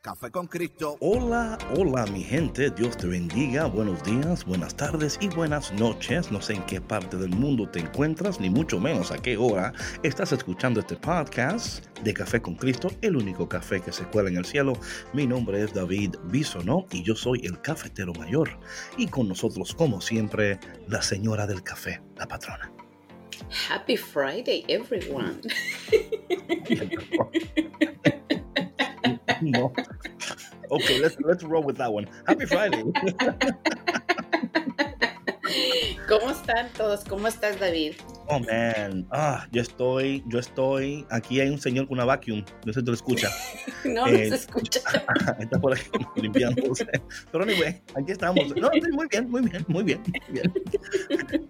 Café con Cristo. Hola, hola mi gente, Dios te bendiga, buenos días, buenas tardes y buenas noches. No sé en qué parte del mundo te encuentras, ni mucho menos a qué hora estás escuchando este podcast de Café con Cristo, el único café que se cuela en el cielo. Mi nombre es David Bisonó y yo soy el cafetero mayor. Y con nosotros, como siempre, la señora del café, la patrona. Happy Friday, everyone. Okay, let's let's roll with that one. Happy Friday. ¿Cómo están todos? ¿Cómo estás, David? Oh man, ah, yo estoy, yo estoy. Aquí hay un señor con una vacuum. No sé si te lo escucha. no, no se escucha. Está por aquí limpiándose. Pero anyway, aquí estamos. No, sí, muy bien, muy bien, muy bien, muy bien.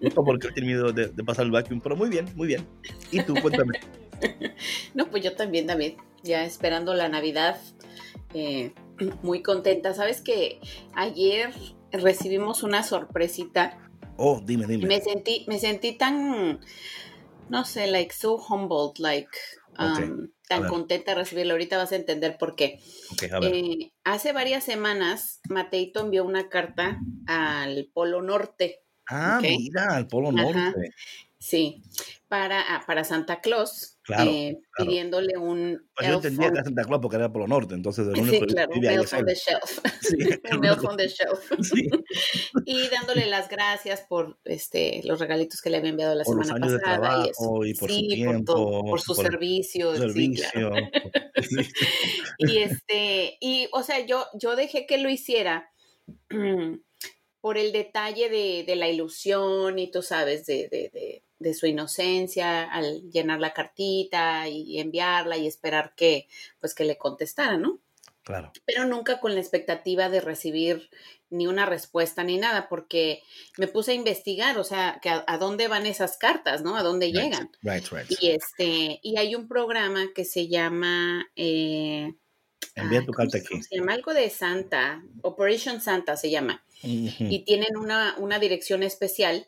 No porque he tenido de, de pasar el vacuum, pero muy bien, muy bien. Y tú, cuéntame. No, pues yo también, David. Ya esperando la Navidad. Eh, muy contenta. Sabes que ayer recibimos una sorpresita. Oh, dime, dime. Me sentí, me sentí tan, no sé, like so humbled, like um, tan contenta de recibirlo. Ahorita vas a entender por qué. Okay, a ver. Eh, hace varias semanas, Mateito envió una carta al Polo Norte. Ah, okay. mira, al Polo Norte. Ajá. Sí, para, ah, para Santa Claus, Claro, eh, claro. pidiéndole un Pues yo entendía on- que era Santa Claus porque era Polo Norte, entonces el único Sí, claro, un elf on the shelf. Sí, un elf on the shelf. Sí. Y dándole las gracias por este los regalitos que le había enviado la Por los semana años de pasada. y eso. trabajo y por su sí, tiempo, por, todo, por su por servicio. servicio. Sí. Y este, y o sea, yo, yo dejé que lo hiciera por el detalle de, de la ilusión y tú sabes, de, de, de, de su inocencia al llenar la cartita y enviarla y esperar que, pues, que le contestara, ¿no? Claro. pero nunca con la expectativa de recibir ni una respuesta ni nada, porque me puse a investigar, o sea, que a, a dónde van esas cartas, ¿no? A dónde llegan. Right, right. Y este, y hay un programa que se llama eh, Envía tu ¿cómo carta aquí. Se llama algo de Santa, Operation Santa se llama, y tienen una, una dirección especial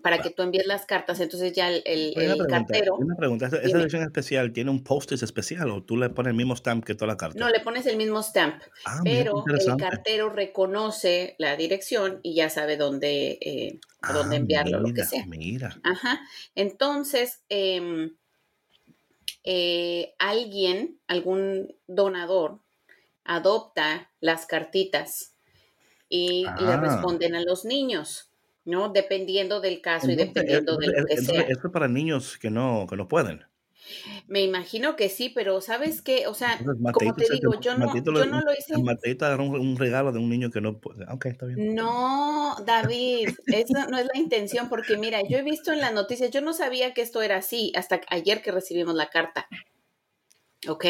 para que tú envíes las cartas, entonces ya el, el- Oye, Una el pregunta, cartero, una pregunta. ¿Esa, edición especial tiene un post-it especial o tú le pones el mismo stamp que toda la carta? no le pones el mismo stamp, ah, pero el cartero reconoce la dirección y ya sabe dónde, eh, a dónde Ah, enviarlo, lo que sea. Mira. Ajá. Entonces, em, eh, alguien, algún donador, adopta las cartitas y le Ah. responden a los niños, ¿no? Dependiendo del caso y Entonces, dependiendo de lo que entonces, sea. Esto es para niños que no, que no pueden. Me imagino que sí, pero ¿sabes qué? O sea, Entonces, como te digo, yo no, Mateito yo no lo hice. Mateito agarró un, un regalo de un niño que no puede. Ok, está bien. No, David, esa no es la intención, porque mira, yo he visto en las noticias, yo no sabía que esto era así hasta ayer que recibimos la carta. ¿Ok?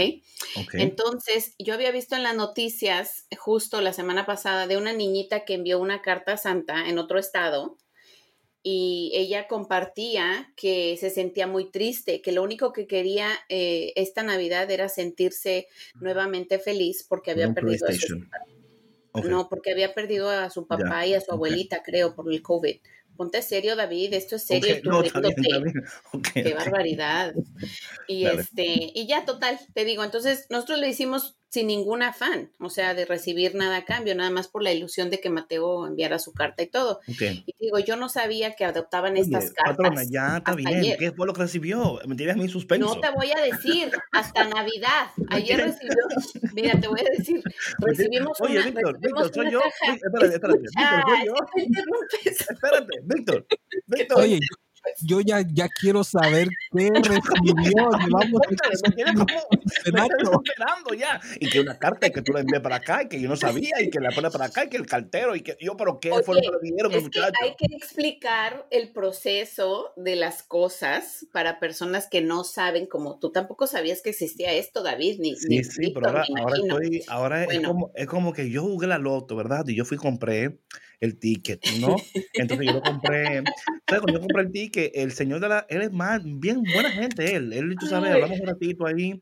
Ok. Entonces, yo había visto en las noticias justo la semana pasada de una niñita que envió una carta a Santa en otro estado y ella compartía que se sentía muy triste, que lo único que quería eh, esta Navidad era sentirse nuevamente feliz porque había perdido a su no, porque había perdido a su papá y a su abuelita, creo, por el COVID. Ponte serio, David, esto es serio, no, está bien, riéndote. está bien. Ok, Qué barbaridad. Y Dale. este, y ya total, te digo, entonces nosotros lo hicimos sin ningún afán, o sea, de recibir nada a cambio, nada más por la ilusión de que Mateo enviara su carta y todo. Y digo, yo no sabía que adoptaban Oye, estas cartas. patrona, ya está hasta bien. ayer. ¿Qué fue lo que recibió? Me tienes a mí en suspenso. No te voy a decir, hasta Navidad. Ayer recibió, mira, te voy a decir, recibimos Oye, una, Víctor, recibimos Víctor, soy yo. caja. Espérate, espérate. Víctor, soy yo. Espérate, Víctor. Víctor. Oye, yo ya, ya quiero saber qué recibió. Vamos esperando ya. Y que una carta y que tú la envíes para acá y que yo no sabía y que la pone para acá y que el cartero y que yo, pero ¿qué fue lo que le dijeron, Hay que explicar el proceso de las cosas para personas que no saben, como tú tampoco sabías que existía esto, David, ni Sí, sí, pero ahora, ahora, estoy, ahora es, como, es como que yo jugué la loto, ¿verdad? Y yo fui y compré el ticket, ¿no? Entonces yo lo compré, cuando yo compré el ticket, el señor de la, él es más, bien buena gente, él, él, tú sabes, hablamos un ratito ahí.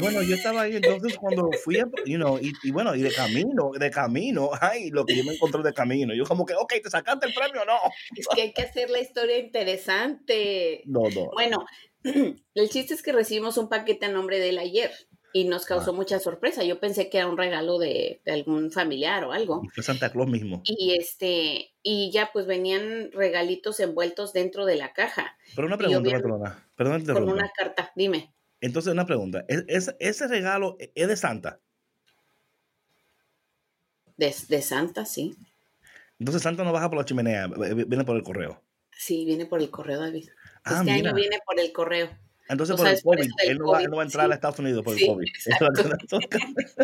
bueno, yo estaba ahí, entonces cuando fui, a, you know, y, y, bueno, y de camino, de camino, ay, lo que yo me encontré de camino, yo como que, ok, ¿te sacaste el premio no? Es que hay que hacer la historia interesante. No, no. Bueno, el chiste es que recibimos un paquete a nombre de él ayer y nos causó ah. mucha sorpresa. Yo pensé que era un regalo de, algún familiar o algo. fue Santa Claus mismo. Y este, y ya pues venían regalitos envueltos dentro de la caja. Pero una pregunta, patrona. Perdón, Con una carta, dime. Entonces, una pregunta. ¿Es, ese regalo es de Santa? De, de, Santa, sí. Entonces Santa no baja por la chimenea, viene por el correo. Sí, viene por el correo, David. Ah, este año viene por el correo. Entonces, por el COVID, él no, va, a entrar a Estados Unidos por el COVID.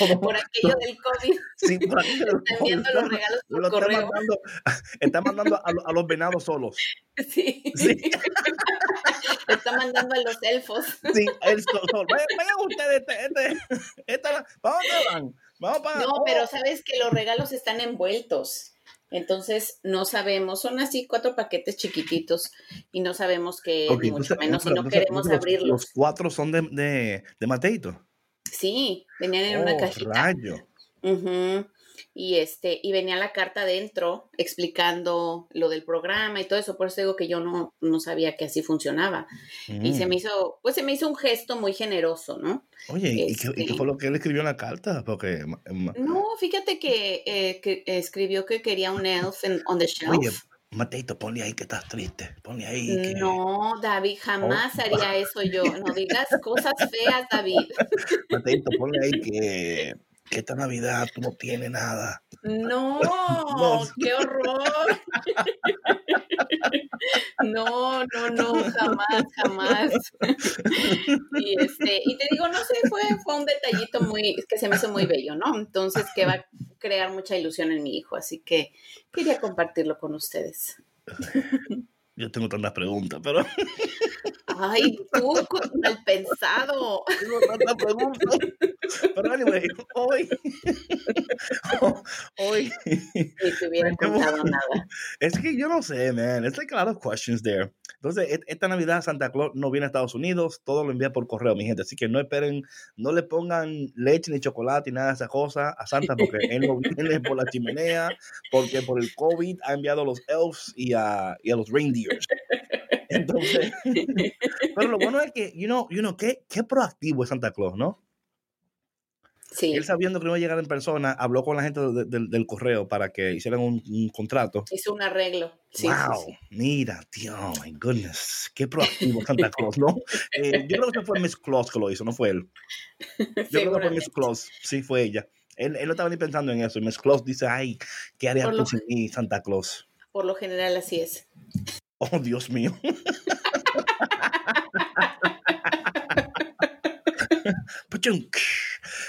por aquello del COVID. Sí, por aquello del Están viendo los regalos por lo correo. Está mandando, está mandando a, los venados solos. Sí. sí. está mandando a los elfos. Sí, el sol. Vayan, vayan ustedes, este, este, ¿para dónde van? Vamos para, no, pero sabes que los regalos están envueltos. Entonces, no sabemos, son así cuatro paquetes chiquititos y no sabemos qué, mucho menos, si no queremos abrirlos. Los cuatro son de, de, de Mateito. Sí, venían en una oh, cajita. Rayo. Y este, y venía la carta adentro explicando lo del programa y todo eso, por eso digo que yo no, no sabía que así funcionaba. Y se mm. me hizo, pues se me hizo un gesto muy generoso, ¿no? Oye, ¿y, qué, este fue lo que él escribió en la carta? Porque, no, fíjate que, eh, que escribió que quería un elf on the shelf. Oye, Mateito, ponle ahí que estás triste. Ponle ahí. No, David, jamás oh. haría eso yo. No digas cosas feas, David. Mateito, ponle ahí que que esta Navidad tú no tienes nada. No, qué horror. No, no, no, jamás, jamás. Y este, y te digo, no sé, fue, fue un detallito muy, que se me hizo muy bello, ¿no? Entonces, que va a crear mucha ilusión en mi hijo, así que quería compartirlo con ustedes. Yo tengo tantas preguntas, pero. Ay, tú, mal pensado. Tengo tantas preguntas. Pero, anyway, hoy. hoy. Ni te hubiera contado nada. Es que yo no sé, man. It's like a lot of questions there. Entonces, esta Navidad Santa Claus no viene a Estados Unidos, todo lo envía por correo, mi gente. Así que no esperen, no le pongan leche ni chocolate ni nada de esa cosa a Santa porque él no viene por la chimenea, porque por el COVID ha enviado a los elves y a, y a los reindeers. Entonces, pero lo bueno es que, you know, you know qué, qué proactivo es Santa Claus, ¿no? Él sabiendo que no iba a llegar en persona, habló con la gente del correo para que hicieran un, contrato. Hizo un arreglo. wow, mira, tío, my goodness, qué proactivo Santa Claus, ¿no? Eh, yo creo que fue Miss Claus que lo hizo, no fue él. Yo creo que fue Miss Claus, sí, fue ella. Él, él, no estaba ni pensando en eso. Y Miss Claus dice, ay, ¿qué haría tú sin mí, Santa Claus? Por lo general así es. Oh, Dios mío.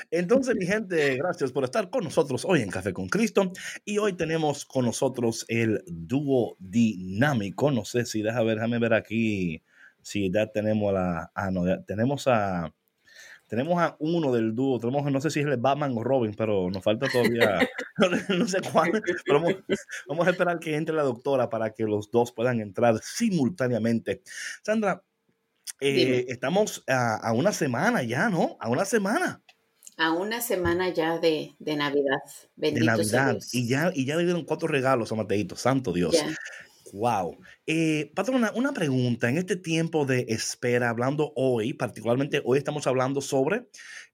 Entonces, mi gente, gracias por estar con nosotros hoy en Café con Cristo. Y hoy tenemos con nosotros el dúo dinámico. No sé si deja ver, déjame ver aquí si ya tenemos a la. Ah, no, tenemos a. Tenemos a uno del dúo, tenemos, no sé si es el Batman o Robin, pero nos falta todavía, no, sé cuál, pero vamos, a esperar que entre la doctora para que los dos puedan entrar simultáneamente. Sandra, eh, estamos a, a, una semana ya, ¿no? A una semana a una semana ya de, Navidad. Bendito de Navidad. Y ya, y ya le dieron cuatro regalos a Mateito, santo Dios. Wow. Eh, patrona, una pregunta. En este tiempo de espera, hablando hoy, particularmente hoy estamos hablando sobre,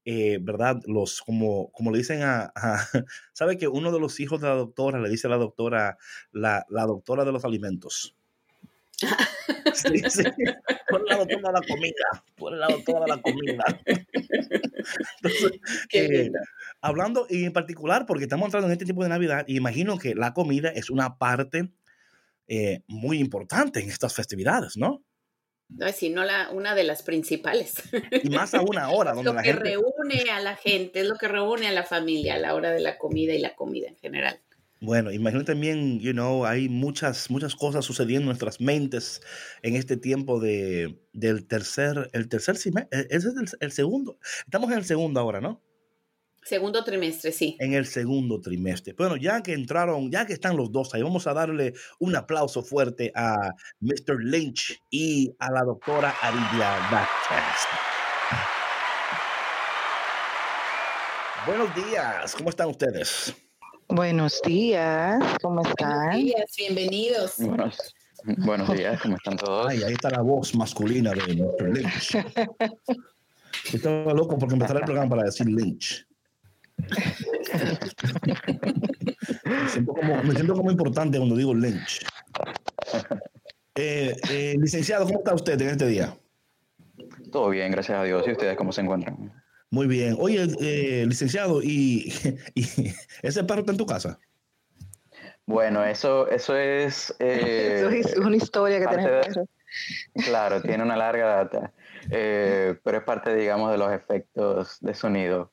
eh, ¿verdad? Los, como, como le dicen a, ¿sabe que uno de los hijos de la doctora le dice a la doctora, la, la doctora de los alimentos? Sí, sí. Por el lado toda la comida. Por el lado toda la comida. Entonces, eh, hablando y en particular, porque estamos entrando en este tipo de Navidad, y imagino que la comida es una parte eh, muy importante en estas festividades, ¿no? No, sino la, una de las principales. Y más a una hora donde lo la que gente... reúne a la gente, es lo que reúne a la familia a la hora de la comida y la comida en general. Bueno, imagínate también, you know, hay muchas, muchas cosas sucediendo en nuestras mentes en este tiempo de, del tercer, el tercer semestre, ese es el, el segundo, estamos en el segundo ahora, ¿no? Segundo trimestre, sí. En el segundo trimestre. Bueno, ya que entraron, ya que están los dos ahí, vamos a darle un aplauso fuerte a Mr. Lynch y a la doctora Aridia Vázquez. Buenos días, ¿cómo están ustedes? Buenos días, ¿cómo Buenos están? días, bienvenidos. Buenos, buenos días, ¿cómo están todos? Ay, ahí está la voz masculina de Mr. Lynch. Estaba loco porque empezara el programa para decir Lynch. me, siento como, me siento como importante cuando digo Lynch. Eh, eh, licenciado, ¿cómo está usted en este día? Todo bien, gracias a Dios. ¿Y ustedes cómo se encuentran? Muy bien. Oye, eh, licenciado, ¿y, y ese perro está en tu casa? Bueno, eso, eso es... eh, Eso es una historia que tenemos. de- Claro, tiene una larga data, eh, pero es parte, digamos, de los efectos de sonido.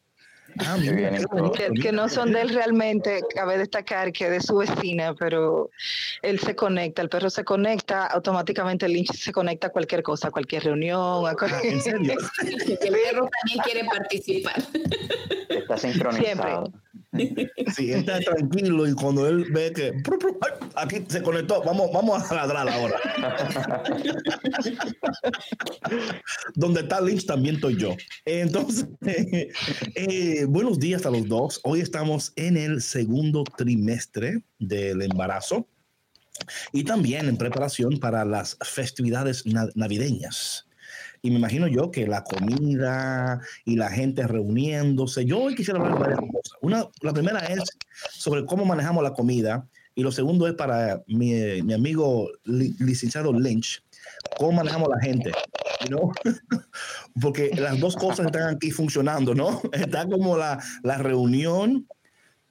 Ah, Que vienen. Que, que no son de él realmente, cabe destacar que de su vecina, pero él se conecta, el perro se conecta, automáticamente el Lynch se conecta a cualquier cosa, a cualquier reunión, a Ah, cualquier... ¿En serio? El perro también quiere participar. Está sincronizado. Sí, él está tranquilo y cuando él ve que pru, pru, ay, aquí se conectó, vamos, vamos a ladrar ahora. Donde está Lynch también estoy yo. Entonces, eh, buenos días a los dos. Hoy estamos en el segundo trimestre del embarazo y también en preparación para las festividades na- navideñas. Y me imagino yo que la comida y la gente reuniéndose. Yo hoy quisiera hablar de varias cosas. Una, la primera es sobre cómo manejamos la comida y lo segundo es para mi, mi amigo li- licenciado Lynch, cómo manejamos la gente. Know? Porque las dos cosas están aquí funcionando, ¿no? Está como la, la reunión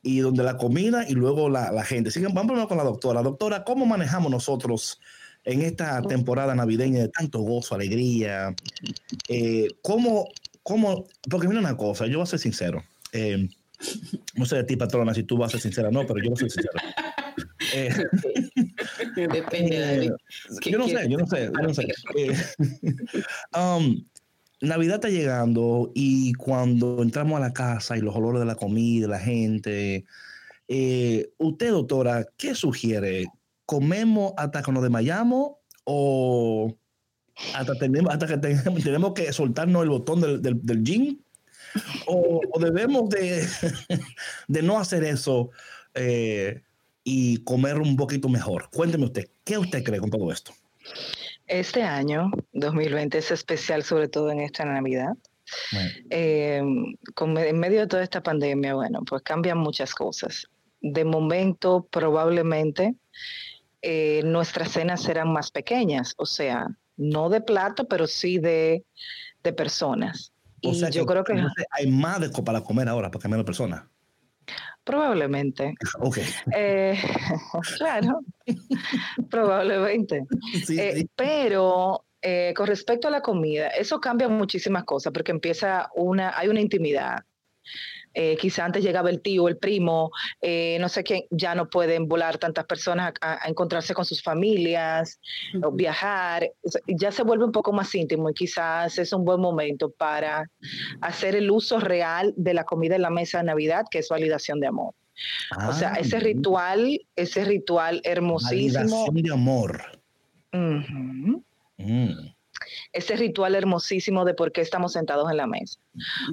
y donde la comida y luego la, la gente. Así que vamos con la doctora. Doctora, ¿cómo manejamos nosotros en esta temporada navideña de tanto gozo, alegría? Eh, ¿cómo, cómo? Porque mira una cosa, yo voy a ser sincero. Eh, no sé de ti, patrona, si tú vas a ser sincera no, pero yo voy a ser sincero. Eh, Depende de eh, ¿Qué yo no sé, yo no sé, yo no sé. Eh, um, Navidad está llegando y cuando entramos a la casa y los olores de la comida, la gente, eh, usted, doctora, ¿qué sugiere? ¿Comemos hasta que nos desmayamos o hasta, tenemos, hasta que tenemos, tenemos que soltarnos el botón del, del, del? ¿O, o debemos de, de no hacer eso eh, y comer un poquito mejor? Cuénteme usted, ¿qué usted cree con todo esto? Este año, 2020, es especial, sobre todo en esta Navidad. Bueno, Eh, con- en medio de toda esta pandemia, bueno, pues cambian muchas cosas. De momento, probablemente, eh, nuestras cenas serán más pequeñas, o sea, no de plato, pero sí de, de personas. o y sea yo creo que hay más de para comer ahora, porque hay menos personas. Probablemente, Ok. eh, claro, probablemente. Sí, Eh, sí. Pero eh, con respecto a la comida, eso cambia muchísimas cosas porque empieza una, hay una intimidad. Eh, quizá antes llegaba el tío, el primo, eh, no sé quién, ya no pueden volar tantas personas a, a encontrarse con sus familias o viajar, ya se vuelve un poco más íntimo y quizás es un buen momento para hacer el uso real de la comida en la mesa de Navidad, que es validación de amor. o sea, Ah, ese ritual, ese ritual hermosísimo. Validación de amor. Mm. Ese ritual hermosísimo de por qué estamos sentados en la mesa.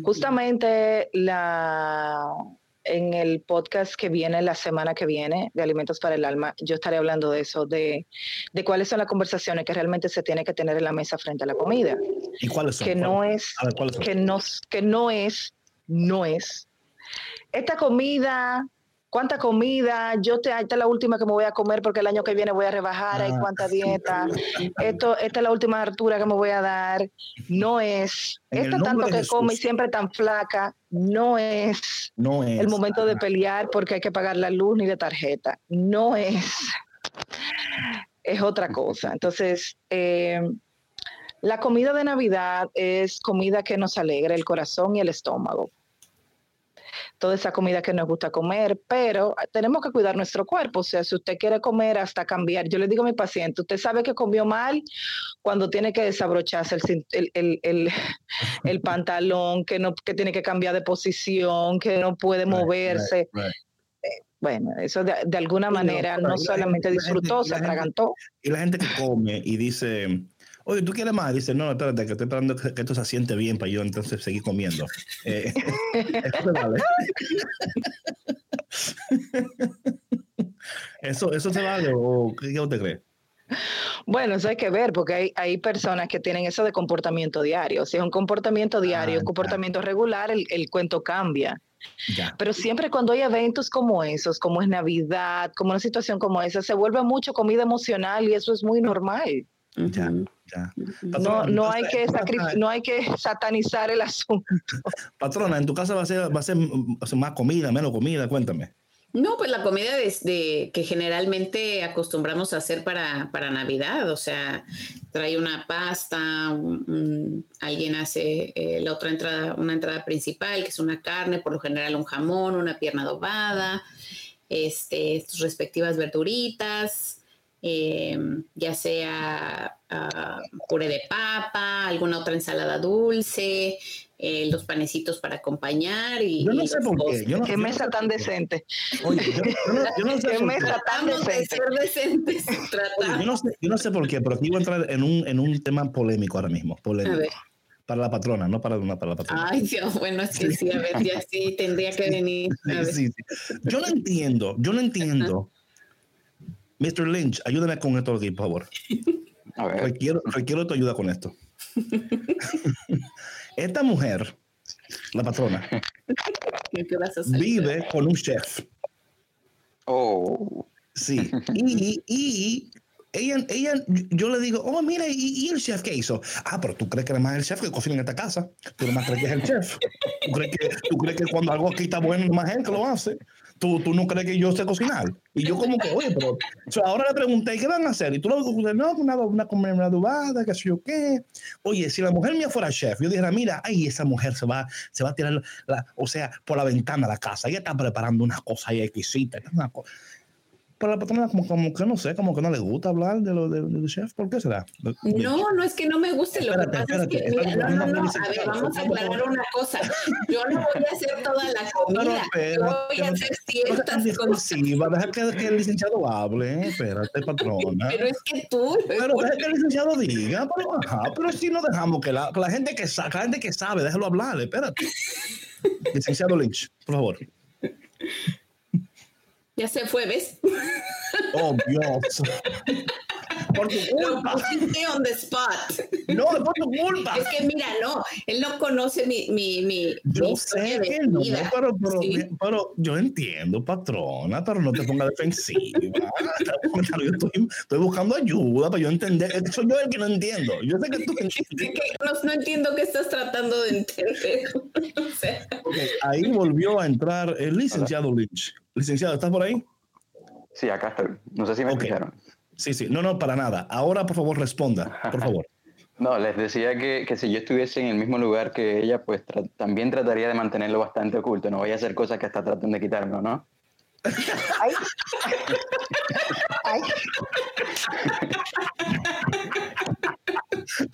Justamente la, en el podcast que viene la semana que viene de Alimentos para el Alma, yo estaré hablando de eso, de, de cuáles son las conversaciones que realmente se tiene que tener en la mesa frente a la comida, ¿Y cuáles son? que no es, que no, que no es, no es. Esta comida, ¿cuánta comida? Yo te, esta es la última que me voy a comer porque el año que viene voy a rebajar, hay Ah. cuánta dieta. Esto, esta es la última altura que me voy a dar. No es. Nombre tanto que come y siempre tan flaca. No es No es. el momento de pelear porque hay que pagar la luz ni de tarjeta. No es. es otra cosa. Entonces, eh, la comida de Navidad es comida que nos alegra el corazón y el estómago. Toda esa comida que nos gusta comer, pero tenemos que cuidar nuestro cuerpo. O sea, si usted quiere comer hasta cambiar, yo le digo a mi paciente, usted sabe que comió mal cuando tiene que desabrocharse el, pantalón, que, no, que tiene que cambiar de posición, que no puede moverse. Eh, bueno, eso de, alguna manera no, solamente disfrutó, se atragantó. Y la gente que come y dice, oye, ¿tú quieres más? Dice, no, espérate, que estoy esperando que, esto se asiente bien para yo entonces seguir comiendo. Eh, eso se vale. ¿Eso, ¿Eso se vale o qué usted cree? Bueno, eso hay que ver, porque hay, hay, personas que tienen eso de comportamiento diario. Si es un comportamiento diario, un ah, comportamiento regular, el, el cuento cambia. Ya. Pero siempre cuando hay eventos como esos, como es Navidad, como una situación como esa, se vuelve mucho comida emocional y eso es muy normal. Ya. No, no, hay que no hay que satanizar el asunto. Patrona, ¿en tu casa va a ser, va a ser más comida, menos comida? Cuéntame. No, pues la comida de, que generalmente acostumbramos a hacer para, para Navidad, o sea, trae una pasta, alguien hace eh, la otra entrada, una entrada principal, que es una carne, por lo general un jamón, una pierna adobada, este, sus respectivas verduritas, Em, ya sea uh, puré de papa, alguna otra ensalada dulce, eh, los panecitos para acompañar. Y, yo no sé por qué. Yo ¿Qué mesa tan decente? Oye, yo, no, sé ¿Qué mesa tan decente? De ser yo, no sé, yo no sé por qué, pero aquí voy a entrar en un, en un tema polémico ahora mismo. Polémico. A ver para la patrona, no para, una, para la patrona. Ay, Dios, bueno, es que sí, a ver, ya sí tendría que venir. Sí, sí. Yo no entiendo, yo no entiendo Mr. Lynch, ayúdame con esto aquí, por favor. A ver. Requiero, tu ayuda con esto. Esta mujer, la patrona, vive con un chef. Oh. Sí. Y, y ella, ella, yo le digo, oh, mira, ¿y, el chef qué hizo? Ah, pero tú crees que es más el chef que cocina en esta casa. Tú más crees que es el chef. ¿Tú crees que, tú crees que cuando algo aquí está bueno, más que lo hace? ¿Tú, tú no crees que yo sé cocinar. Y yo como que, oye, pero ahora le pregunté, ¿qué van a hacer? Y tú lo dices, no, una, una comida adobada, qué sé yo qué. Oye, si la mujer mía fuera chef, yo dijera, mira, ay, esa mujer se va, se va a tirar, o sea, por la ventana de la casa. Ella está preparando unas cosas ahí exquisitas. Una cosa pero la patrona como, como que no sé, como que no le gusta hablar de lo de, chef, ¿por qué será? No, no es que no me guste, lo que pasa es que, mira, no, no, no, a ver, vamos a aclarar una cosa, yo no voy a hacer toda la comida, yo voy a hacer ciertas cosas. Sí, va a dejar que, que, el licenciado hable, espérate, patrona. Pero es que tú... Pero deja que el licenciado diga, pero, ajá, pero si no dejamos que la, la gente que la gente que sabe, déjalo hablar, espérate. licenciado Lynch, por favor. Ya se fue, ¿ves? Oh, Dios. Por tu culpa. Lo pusiste on the spot. No, por tu culpa. Es que mira, no, él no conoce mi, mi, mi, yo sé que no, pero, pero, pero, yo entiendo, patrona, pero no te pongas defensiva. yo estoy, estoy, buscando ayuda para yo entender. Soy yo el que no entiendo. Yo sé que tú entiendes. no, no, entiendo qué estás tratando de entender. o sea. okay, ahí volvió a entrar el licenciado Lynch. Licenciado, ¿estás por ahí? Sí, acá estoy. No sé si me okay. Sí, sí. No, no, para nada. Ahora, por favor, responda, por favor. no, les decía que, que, si yo estuviese en el mismo lugar que ella, pues también trataría de mantenerlo bastante oculto. No voy a hacer cosas que hasta tratan de quitarme, ¿no? Ay. Ay.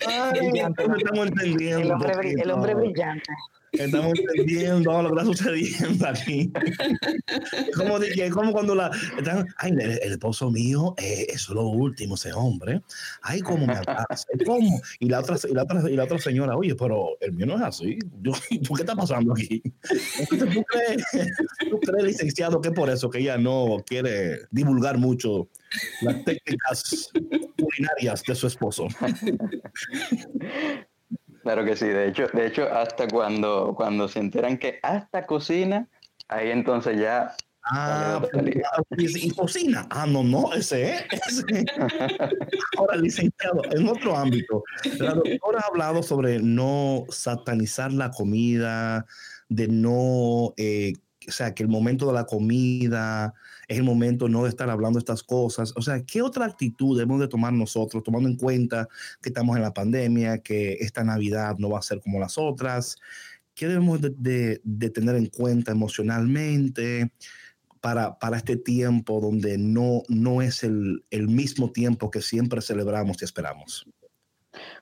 Ay, estamos entendiendo. El hombre, el hombre brillante. Estamos entendiendo lo que está sucediendo aquí. dije, como cuando la. ay, el, esposo mío, eh, es lo último, ese hombre. Ay, cómo me abraza. ¿Cómo? Y la, otra, y, la otra, y la otra señora, oye, pero el mío no es así. ¿Por qué está pasando aquí? ¿tú crees, ¿tú crees, licenciado, que por eso que ella no quiere divulgar mucho las técnicas culinarias de su esposo? Claro que sí, de hecho, de hecho hasta cuando, cuando se enteran que hasta cocina, ahí entonces ya... Ah, y, cocina. Ah, no, no, ese es. Ahora, licenciado, en otro ámbito, la doctora ha hablado sobre no satanizar la comida, de no eh, o sea, que el momento de la comida es el momento no de estar hablando estas cosas. O sea, ¿qué otra actitud debemos de tomar nosotros, tomando en cuenta que estamos en la pandemia, que esta Navidad no va a ser como las otras? ¿Qué debemos de, de, tener en cuenta emocionalmente para, para, este tiempo donde no, no es el, el mismo tiempo que siempre celebramos y esperamos?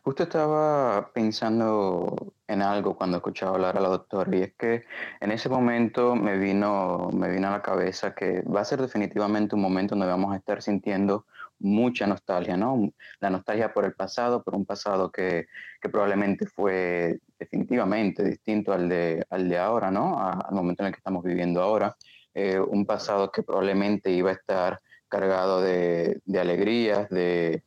Justo estaba pensando en algo cuando escuchaba hablar a la doctora y es que en ese momento me vino, me vino a la cabeza que va a ser definitivamente un momento donde vamos a estar sintiendo mucha nostalgia, ¿no? La nostalgia por el pasado, por un pasado que, que probablemente fue definitivamente distinto al de, al de ahora, ¿no? al momento en el que estamos viviendo ahora. Eh, un pasado que probablemente iba a estar cargado de, de alegrías, de,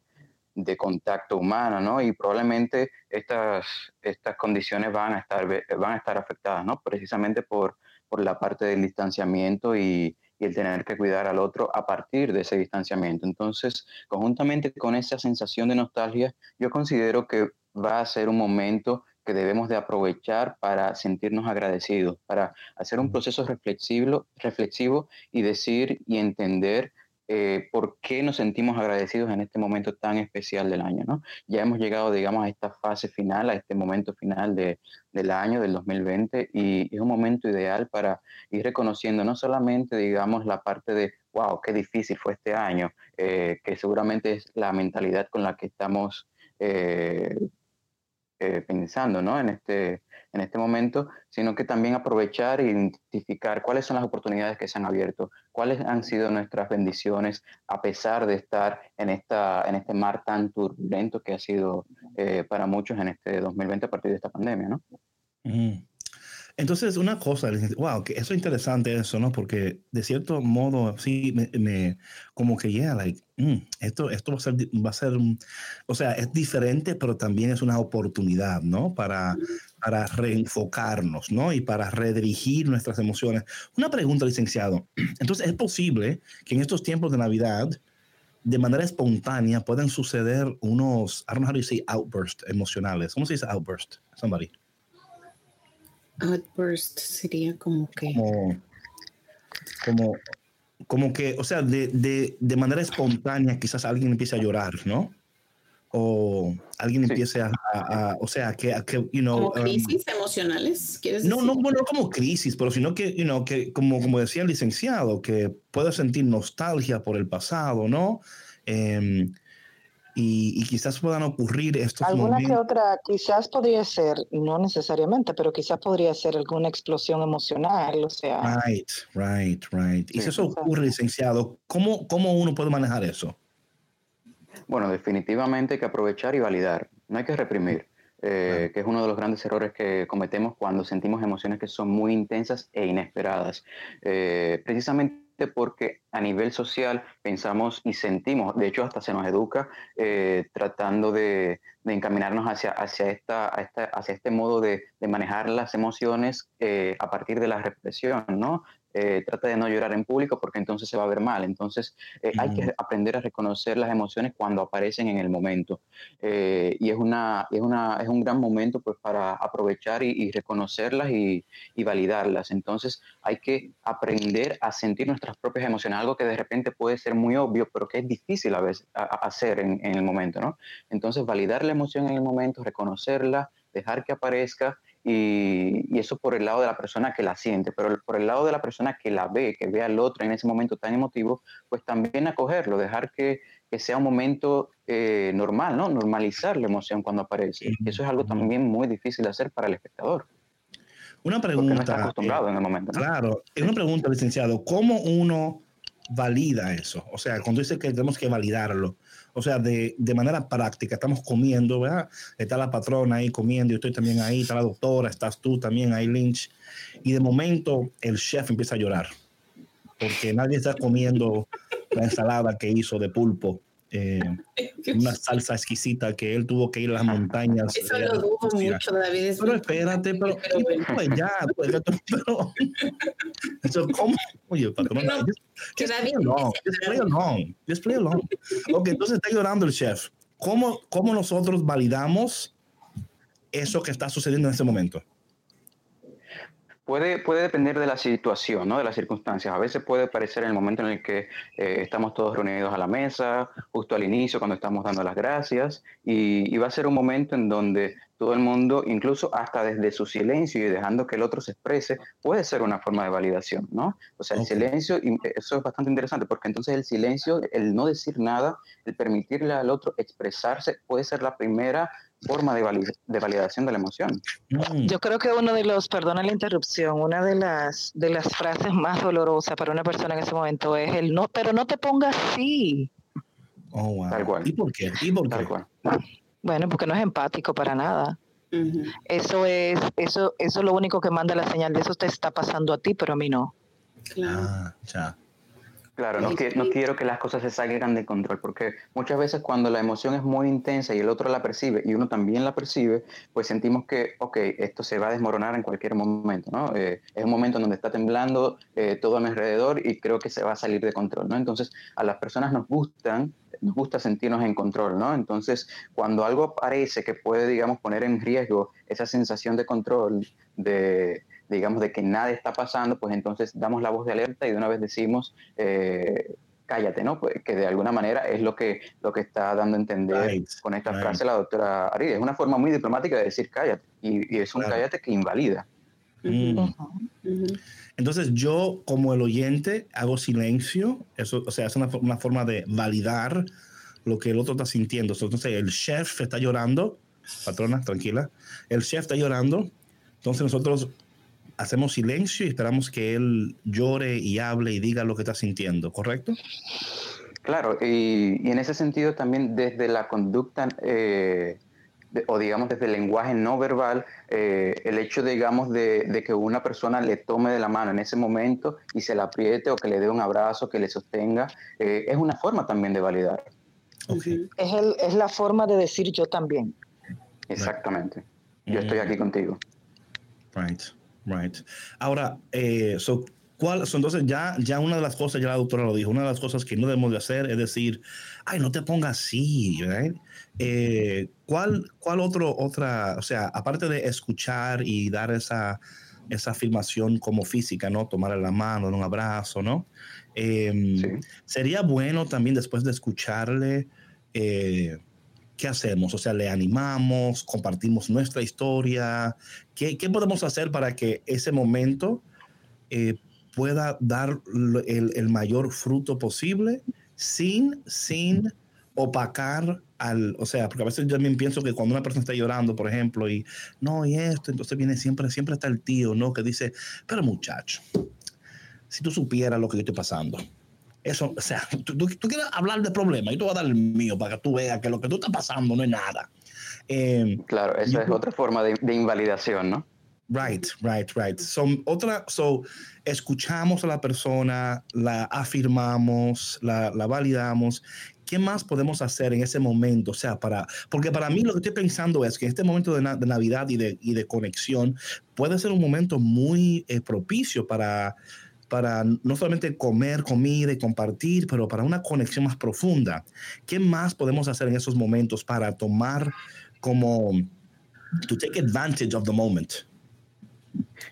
de contacto humano, ¿no? Y probablemente estas, estas condiciones van a estar, van a estar afectadas, ¿no? Precisamente por, por la parte del distanciamiento y, y, el tener que cuidar al otro a partir de ese distanciamiento. Entonces, conjuntamente con esa sensación de nostalgia, yo considero que va a ser un momento que debemos de aprovechar para sentirnos agradecidos, para hacer un proceso reflexivo, reflexivo y decir y entender eh, por qué nos sentimos agradecidos en este momento tan especial del año. ¿no? Ya hemos llegado, digamos, a esta fase final, a este momento final de, del año, del 2020, y es un momento ideal para ir reconociendo no solamente, digamos, la parte de, wow, qué difícil fue este año, eh, que seguramente es la mentalidad con la que estamos eh, pensando ¿no? en, este, en este momento, sino que también aprovechar e identificar cuáles son las oportunidades que se han abierto, cuáles han sido nuestras bendiciones a pesar de estar en, esta, en este mar tan turbulento que ha sido eh, para muchos en este 2020 a partir de esta pandemia, ¿no? Entonces, una cosa, wow, que eso es interesante eso, ¿no? Porque de cierto modo, sí, me, como que, yeah, like, mm, esto, esto va a ser, va a ser, o sea, es diferente, pero también es una oportunidad, ¿no? Para, para reenfocarnos, ¿no? Y para redirigir nuestras emociones. Una pregunta, licenciado. Entonces, ¿es posible que en estos tiempos de Navidad, de manera espontánea, puedan suceder unos, I don't know how to say outburst emocionales? ¿Cómo se dice outburst? Somebody. Outburst sería como que. Como, como, que, o sea, de, de, de, manera espontánea, quizás alguien empiece a llorar, ¿no? O alguien empiece a, o sea, que, que you know. Como um, crisis emocionales, ¿quieres decir? No, no, bueno, como crisis, pero sino que, you know, que como, como decía el licenciado, que puede sentir nostalgia por el pasado, ¿no? Eh, y, quizás puedan ocurrir estos Alguna que otra, quizás podría ser, no necesariamente, pero quizás podría ser alguna explosión emocional, o sea. Right, right, right. Y si eso ocurre, licenciado, ¿cómo, ¿cómo uno puede manejar eso? Bueno, definitivamente hay que aprovechar y validar, no hay que reprimir. Eh, que es uno de los grandes errores que cometemos cuando sentimos emociones que son muy intensas e inesperadas. Eh, precisamente porque a nivel social pensamos y sentimos, de hecho hasta se nos educa eh, tratando de, encaminarnos hacia, hacia, esta, hacia este modo de, manejar las emociones eh, a partir de la represión, ¿no? Eh, trata de no llorar en público porque entonces se va a ver mal. Entonces eh, hay que aprender a reconocer las emociones cuando aparecen en el momento. Eh, y es, una, es, una, es un gran momento pues, para aprovechar y, reconocerlas y, y, validarlas. Entonces hay que aprender a sentir nuestras propias emociones, algo que de repente puede ser muy obvio, pero que es difícil a veces hacer en, en el momento. ¿no? Entonces validar la emoción en el momento, reconocerla, dejar que aparezca y, eso por el lado de la persona que la siente, pero por el lado de la persona que la ve, que ve al otro en ese momento tan emotivo, pues también acogerlo, dejar que, que sea un momento eh, normal, ¿no? Normalizar la emoción cuando aparece. Y eso es algo también muy difícil de hacer para el espectador. Una pregunta. No está acostumbrado en el momento. Claro, es una pregunta, licenciado. ¿Cómo uno valida eso? O sea, cuando dice que tenemos que validarlo, o sea, de, de, manera práctica, estamos comiendo, ¿verdad? Está la patrona ahí comiendo, yo estoy también ahí, está la doctora, estás tú también ahí, Lynch. Y de momento el chef empieza a llorar, porque nadie está comiendo la ensalada que hizo de pulpo eh, una salsa exquisita que él tuvo que ir a las montañas. Eso lo dudo mucho, David. Pero espérate, pero, pero pues ya, pues, pero, eso, ¿cómo? Oye, para no, no, just, along, just play along, just play along. Ok, entonces está llorando el chef. ¿Cómo, ¿Cómo nosotros validamos eso que está sucediendo en este momento? Puede, puede depender de la situación, ¿no? de las circunstancias. A veces puede parecer en el momento en el que eh, estamos todos reunidos a la mesa, justo al inicio, cuando estamos dando las gracias, y, va a ser un momento en donde todo el mundo, incluso hasta desde su silencio y dejando que el otro se exprese, puede ser una forma de validación, ¿no? O sea, el silencio, eso es bastante interesante, porque entonces el silencio, el no decir nada, el permitirle al otro expresarse, puede ser la primera forma de, validación de la emoción. Mm. Yo creo que uno de los, perdona la interrupción, una de las, de las frases más dolorosas para una persona en ese momento es el no, pero no te pongas así. Oh, wow. ¿Y por qué? ¿Y por qué? Bueno, porque no es empático para nada. Eso es, eso, eso es lo único que manda la señal de eso te está pasando a ti, pero a mí no. Claro. Ah, ya. Claro, no, no quiero que las cosas se salgan de control, porque muchas veces cuando la emoción es muy intensa y el otro la percibe y uno también la percibe, pues sentimos que, ok, esto se va a desmoronar en cualquier momento, ¿no? Eh, es un momento en donde está temblando eh, todo a mi alrededor y creo que se va a salir de control, ¿no? Entonces, a las personas nos gustan, nos gusta sentirnos en control, ¿no? Entonces, cuando algo parece que puede, digamos, poner en riesgo esa sensación de control, de digamos, de que nada está pasando, pues entonces damos la voz de alerta y de una vez decimos, eh, cállate, ¿no? Pues que de alguna manera es lo que, lo que está dando a entender con esta frase la doctora Ari. Es una forma muy diplomática de decir cállate y, es un cállate que invalida. Mm. Entonces yo como el oyente hago silencio, eso, o sea, es una, una, forma de validar lo que el otro está sintiendo. Entonces el chef está llorando, patrona, tranquila, el chef está llorando, entonces nosotros hacemos silencio y esperamos que él llore y hable y diga lo que está sintiendo, ¿correcto? Claro, y, en ese sentido también desde la conducta eh, o digamos desde el lenguaje no verbal, eh, el hecho digamos de, que una persona le tome de la mano en ese momento y se la apriete o que le dé un abrazo, que le sostenga, eh, es una forma también de validar. Es, el, es la forma de decir yo también. Exactamente. Yo estoy aquí contigo. Right. Right. Ahora, eh, so, ¿cuál, entonces ya, ya una de las cosas, ya la doctora lo dijo, una de las cosas que no debemos de hacer es decir, ay, no te pongas así, right? Eh, ¿cuál, ¿Cuál otro, otra, o sea, aparte de escuchar y dar esa, esa afirmación como física, ¿no? Tomarle la mano, un abrazo, ¿no? Em, sería bueno también después de escucharle, eh, ¿qué hacemos? O sea, le animamos, compartimos nuestra historia. ¿Qué, podemos hacer para que ese momento eh, pueda dar el, mayor fruto posible sin, sin opacar al, o sea, porque a veces yo también pienso que cuando una persona está llorando, por ejemplo, y no, y esto, entonces viene siempre, siempre está el tío, ¿no? Que dice, pero muchacho, si tú supieras lo que yo estoy pasando, eso, o sea, tú, quieres hablar de problemas y tú vas a dar el mío para que tú veas que lo que tú estás pasando no es nada. Em, claro, esa es otra forma de, invalidación, ¿no? Right, right, right. Son otra, so, escuchamos a la persona, la afirmamos, la, la, validamos. ¿Qué más podemos hacer en ese momento? O sea, para, porque para mí lo que estoy pensando es que este momento de, de Navidad y de, y de, conexión puede ser un momento muy eh, propicio para, para no solamente comer comida y compartir, pero para una conexión más profunda. ¿Qué más podemos hacer en esos momentos para tomar como to take advantage of the moment?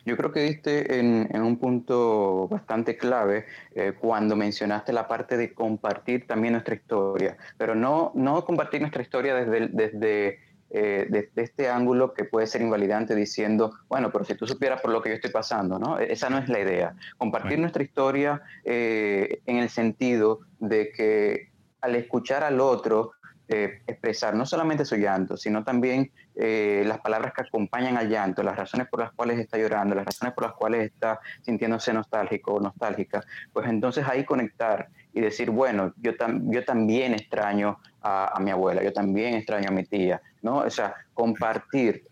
Yo creo que diste en, un punto bastante clave eh, cuando mencionaste la parte de compartir también nuestra historia, pero no, no compartir nuestra historia desde, desde eh, desde este ángulo que puede ser invalidante diciendo, bueno, pero si tú supieras por lo que yo estoy pasando, ¿no? E-, esa no es la idea. Compartir nuestra historia eh, en el sentido de que al escuchar al otro, eh, expresar no solamente su llanto, sino también las palabras que acompañan al llanto, las razones por las cuales está llorando, las razones por las cuales está sintiéndose nostálgico o nostálgica, pues entonces ahí conectar y decir, bueno, yo, yo también extraño a, mi abuela, yo también extraño a mi tía, ¿no? O sea, compartir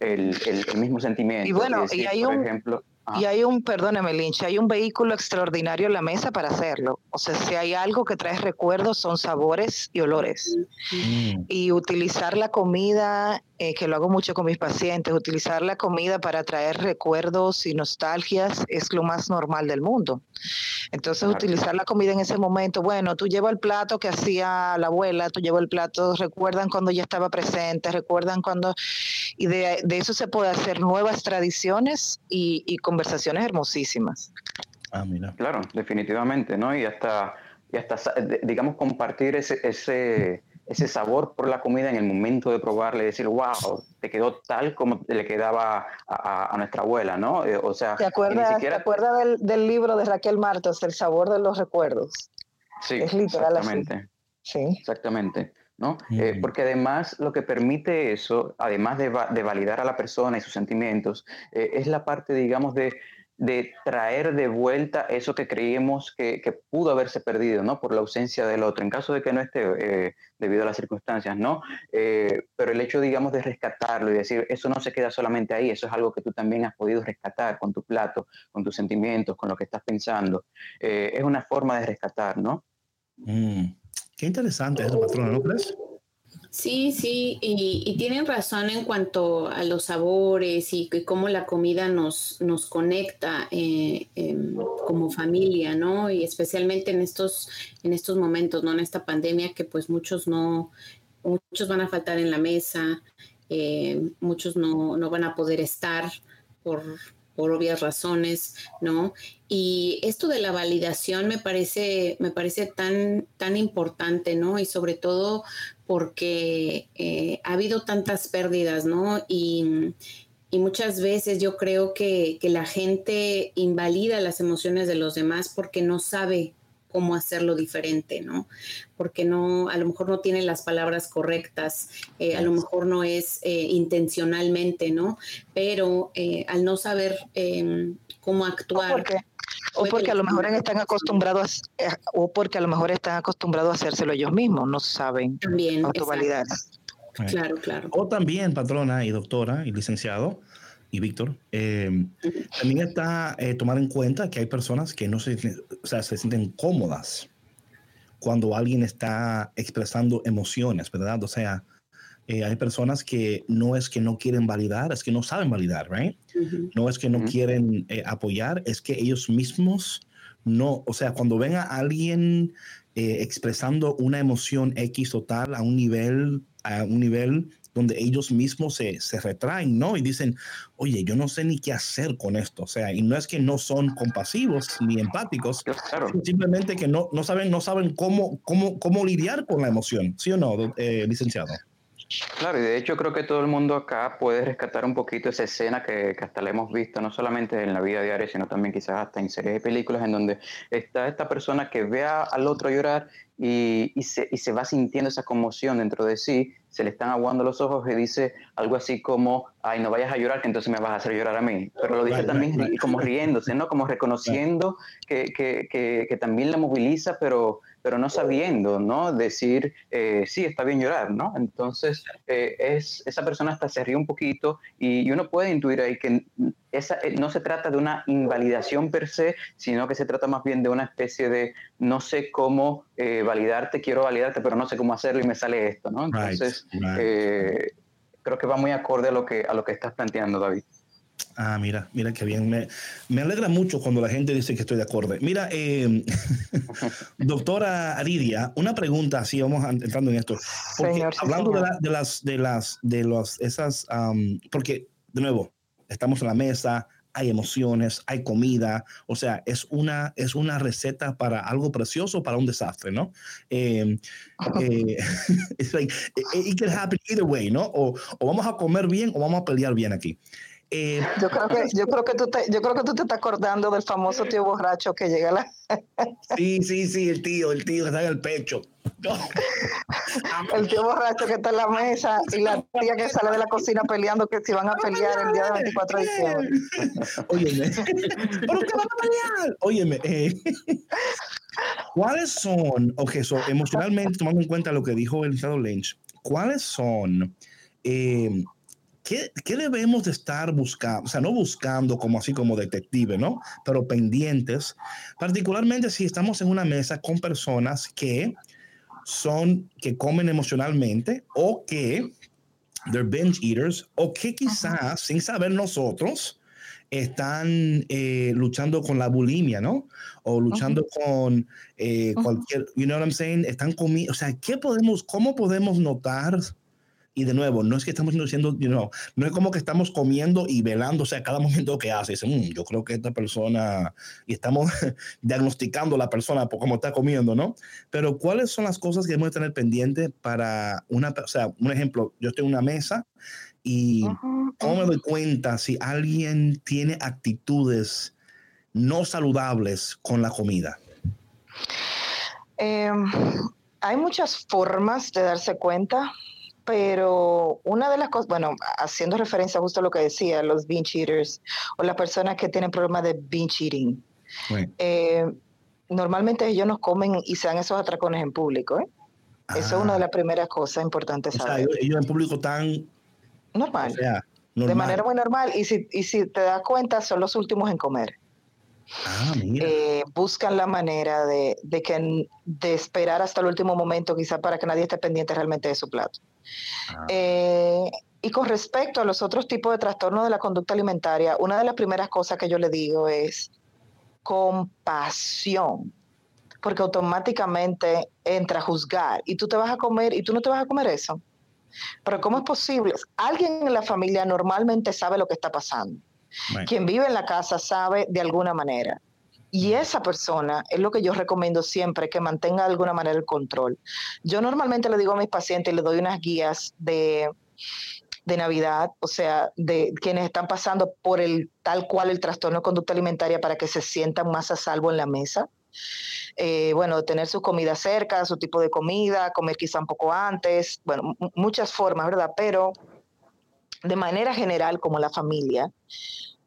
el, el, mismo sentimiento. Y bueno, y, hay un, ejemplo, y hay un, perdóname Lynch, hay un vehículo extraordinario en la mesa para hacerlo. O sea, si hay algo que trae recuerdos son sabores y olores. Mm. Y utilizar la comida eh, que lo hago mucho con mis pacientes, utilizar la comida para traer recuerdos y nostalgias es lo más normal del mundo. Entonces, utilizar la comida en ese momento, bueno, tú llevas el plato que hacía la abuela, tú llevas el plato, recuerdan cuando ya estaba presente, recuerdan cuando... Y de, eso se puede hacer nuevas tradiciones y, y conversaciones hermosísimas. Ah, mira. Claro, definitivamente, ¿no? Y hasta, y hasta digamos, compartir ese, ese, ese sabor por la comida en el momento de probarle y decir, wow, te quedó tal como le quedaba a, nuestra abuela, ¿no? Eh, o sea, ¿te acuerdas, ¿te del, libro de Raquel Martos, El sabor de los recuerdos? Sí, es literal exactamente. Sí. Exactamente. ¿no? Eh, porque además lo que permite eso, además de, de, validar a la persona y sus sentimientos, eh, es la parte, digamos, de de traer de vuelta eso que creíamos que, pudo haberse perdido, ¿no? Por la ausencia del otro, en caso de que no esté eh, debido a las circunstancias, ¿no? Eh, pero el hecho, digamos, de rescatarlo y decir, eso no se queda solamente ahí, eso es algo que tú también has podido rescatar con tu plato, con tus sentimientos, con lo que estás pensando, eh, es una forma de rescatar, ¿no? Mm, qué interesante eso, patrona, ¿no crees? Sí, sí, y, tienen razón en cuanto a los sabores y, cómo la comida nos, nos conecta eh, em, como familia, ¿no? Y especialmente en estos, en estos momentos, ¿no? En esta pandemia que pues muchos no, muchos van a faltar en la mesa, eh, muchos no, no van a poder estar por, por obvias razones, ¿no? Y esto de la validación me parece, me parece tan, tan importante, ¿no? Y sobre todo porque eh, ha habido tantas pérdidas, ¿no? Y, muchas veces yo creo que, que, la gente invalida las emociones de los demás porque no sabe cómo hacerlo diferente, ¿no? Porque no, a lo mejor no tiene las palabras correctas, eh, a lo mejor no es eh, intencionalmente, ¿no? Pero eh, al no saber em, cómo actuar. O porque, o porque a lo mejor están acostumbrados a, o porque a lo mejor están acostumbrados a hacérselo ellos mismos, no saben También, autovalidar. Claro, claro. O también, patrona y doctora y licenciado, y Víctor, eh, también está eh, tomar en cuenta que hay personas que no se, o sea, se sienten cómodas cuando alguien está expresando emociones, ¿verdad? O sea, eh, hay personas que no es que no quieren validar, es que no saben validar, ¿right? No es que no quieren eh, apoyar, es que ellos mismos no, o sea, cuando ven a alguien expresando una emoción X total a un nivel, a un nivel donde ellos mismos se, se, retraen, ¿no? Y dicen, oye, yo no sé ni qué hacer con esto. O sea, y no es que no son compasivos ni empáticos, simplemente que no, no saben, no saben cómo, cómo, cómo lidiar con la emoción, ¿sí o no, eh, licenciado? Claro, y de hecho creo que todo el mundo acá puede rescatar un poquito esa escena que, que, hasta la hemos visto, no solamente en la vida diaria, sino también quizás hasta en series y películas, en donde está esta persona que ve al otro llorar y, y, se, y se va sintiendo esa conmoción dentro de sí se le están aguando los ojos y dice algo así como, ay, no vayas a llorar, que entonces me vas a hacer llorar a mí. Pero lo dice también como riéndose, ¿no? Como reconociendo que, que, que, que, también la moviliza, pero, pero no sabiendo, ¿no? Decir, eh, sí, está bien llorar, ¿no? Entonces, eh, es, esa persona hasta se ríe un poquito y, uno puede intuir ahí que esa, eh, no se trata de una invalidación per se, sino que se trata más bien de una especie de no sé cómo validarte, quiero validarte, pero no sé cómo hacerlo y me sale esto, ¿no? Entonces, creo que va muy acorde a lo que, a lo que estás planteando, David. Ah, mira, mira qué bien. Me, me, alegra mucho cuando la gente dice que estoy de acuerdo. Mira, eh, doctora Aridia, una pregunta, así vamos entrando en esto. hablando De, de, las, de las, de los, esas, porque de nuevo, estamos en la mesa, hay emociones, hay comida, o sea, es una, es una receta para algo precioso, para un desastre, ¿no? Eh, eh, like, it, can happen either way, ¿no? O, o, vamos a comer bien o vamos a pelear bien aquí. Eh, yo creo que yo creo que tú te, yo creo que tú te estás acordando del famoso tío borracho que llega a la Sí, sí, sí, el tío, el tío que está en el pecho. el tío borracho que está en la mesa y la tía que sale de la cocina peleando que si van a pelear el día del 24 de diciembre. Óyeme. ¿Por qué van a pelear? Óyeme, eh, ¿cuáles son, ok, so, emocionalmente, tomando en cuenta lo que dijo el Estado Lynch, ¿cuáles son eh, ¿Qué, debemos de estar buscando? O sea, no buscando como así como detective, ¿no? Pero pendientes, particularmente si estamos en una mesa con personas que son, que comen emocionalmente o que they're binge eaters o que quizás, sin saber nosotros, están eh, luchando con la bulimia, ¿no? O luchando con eh, cualquier, you know what I'm saying? Están comiendo, o sea, ¿qué podemos, cómo podemos notar Y de nuevo, no es que estamos diciendo, you know, no es como que estamos comiendo y velándose a cada momento que hace. Dice, "Mm, yo creo que esta persona, y estamos diagnosticando a la persona por cómo está comiendo, ¿no? Pero ¿cuáles son las cosas que debemos tener pendientes para una, o sea, un ejemplo, yo estoy en una mesa y ¿cómo me doy cuenta si alguien tiene actitudes no saludables con la comida? Em, hay muchas formas de darse cuenta, pero una de las cosas, bueno, haciendo referencia justo a lo que decía, los binge eaters o las personas que tienen problemas de binge eating, eh, normalmente ellos no comen y se dan esos atracones en público. ¿eh? Eso es una de Ah, las primeras cosas importantes o sea, saber. ellos, en público tan, o Normal, de manera muy normal. Y si, y si te das cuenta, son los últimos en comer. Ah, mira. eh, buscan la manera de, de que, de esperar hasta el último momento, quizá para que nadie esté pendiente realmente de su plato. Ah. Eh, y con respecto a los otros tipos de trastornos de la conducta alimentaria, una de las primeras cosas que yo le digo es compasión, porque automáticamente entra a juzgar y tú te vas a comer y tú no te vas a comer eso. Pero ¿cómo es posible? Alguien en la familia normalmente sabe lo que está pasando quien vive en la casa sabe de alguna manera. Y esa persona es lo que yo recomiendo siempre, que mantenga de alguna manera el control. Yo normalmente le digo a mis pacientes, les doy unas guías de, de Navidad, o sea, de quienes están pasando por el tal cual el trastorno de conducta alimentaria para que se sientan más a salvo en la mesa. Eh, bueno, tener su comida cerca, su tipo de comida, comer quizá un poco antes, bueno, muchas formas, ¿verdad? Pero de manera general, como la familia,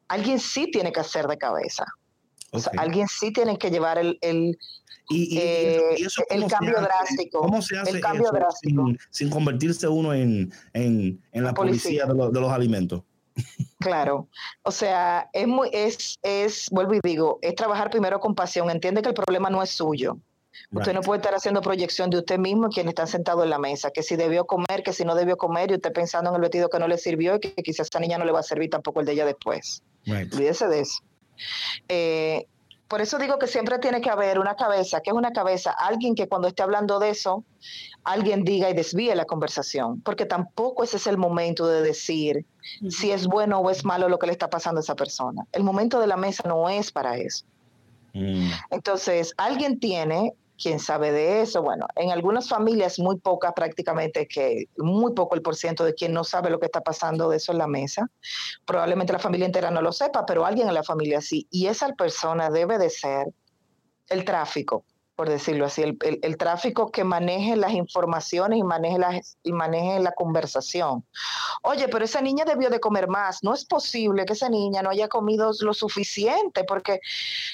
alguien sí tiene que hacer de cabeza. O sea, alguien sí tiene que llevar el, el, Y, y- y eh, eso- y eso el cambio hace? drástico, ¿Cómo se el cambio eso drástico. Sin, sin convertirse uno en, en, en la La policía, policía. de, lo- de los alimentos? Claro, o sea, es muy, es, es, vuelvo y digo, es trabajar primero con pasión. Entiende que el problema no es suyo. Usted Right. no puede estar haciendo proyección de usted mismo quien está sentado en la mesa, que si debió comer, que si no debió comer, y usted pensando en el vestido que no le sirvió y que quizás a esa niña no le va a servir tampoco el de ella después. Right. Olvídese de eso. Eh, por eso digo que siempre tiene que haber una cabeza, que es una cabeza, alguien que cuando esté hablando de eso, alguien diga y desvíe la conversación, porque tampoco ese es el momento de decir si es bueno o es malo lo que le está pasando a esa persona. El momento de la mesa no es para eso. Mm, Entonces, alguien tiene, quien sabe de eso, bueno, en algunas familias muy pocas prácticamente, que muy poco el porciento de quien no sabe lo que está pasando de eso en la mesa. Probablemente la familia entera no lo sepa, pero alguien en la familia sí. Y esa persona debe de ser el tráfico, por decirlo así, el, el- el tráfico que maneje las informaciones y maneje, las, y maneje la conversación. Oye, pero esa niña debió de comer más. No es posible que esa niña no haya comido lo suficiente, porque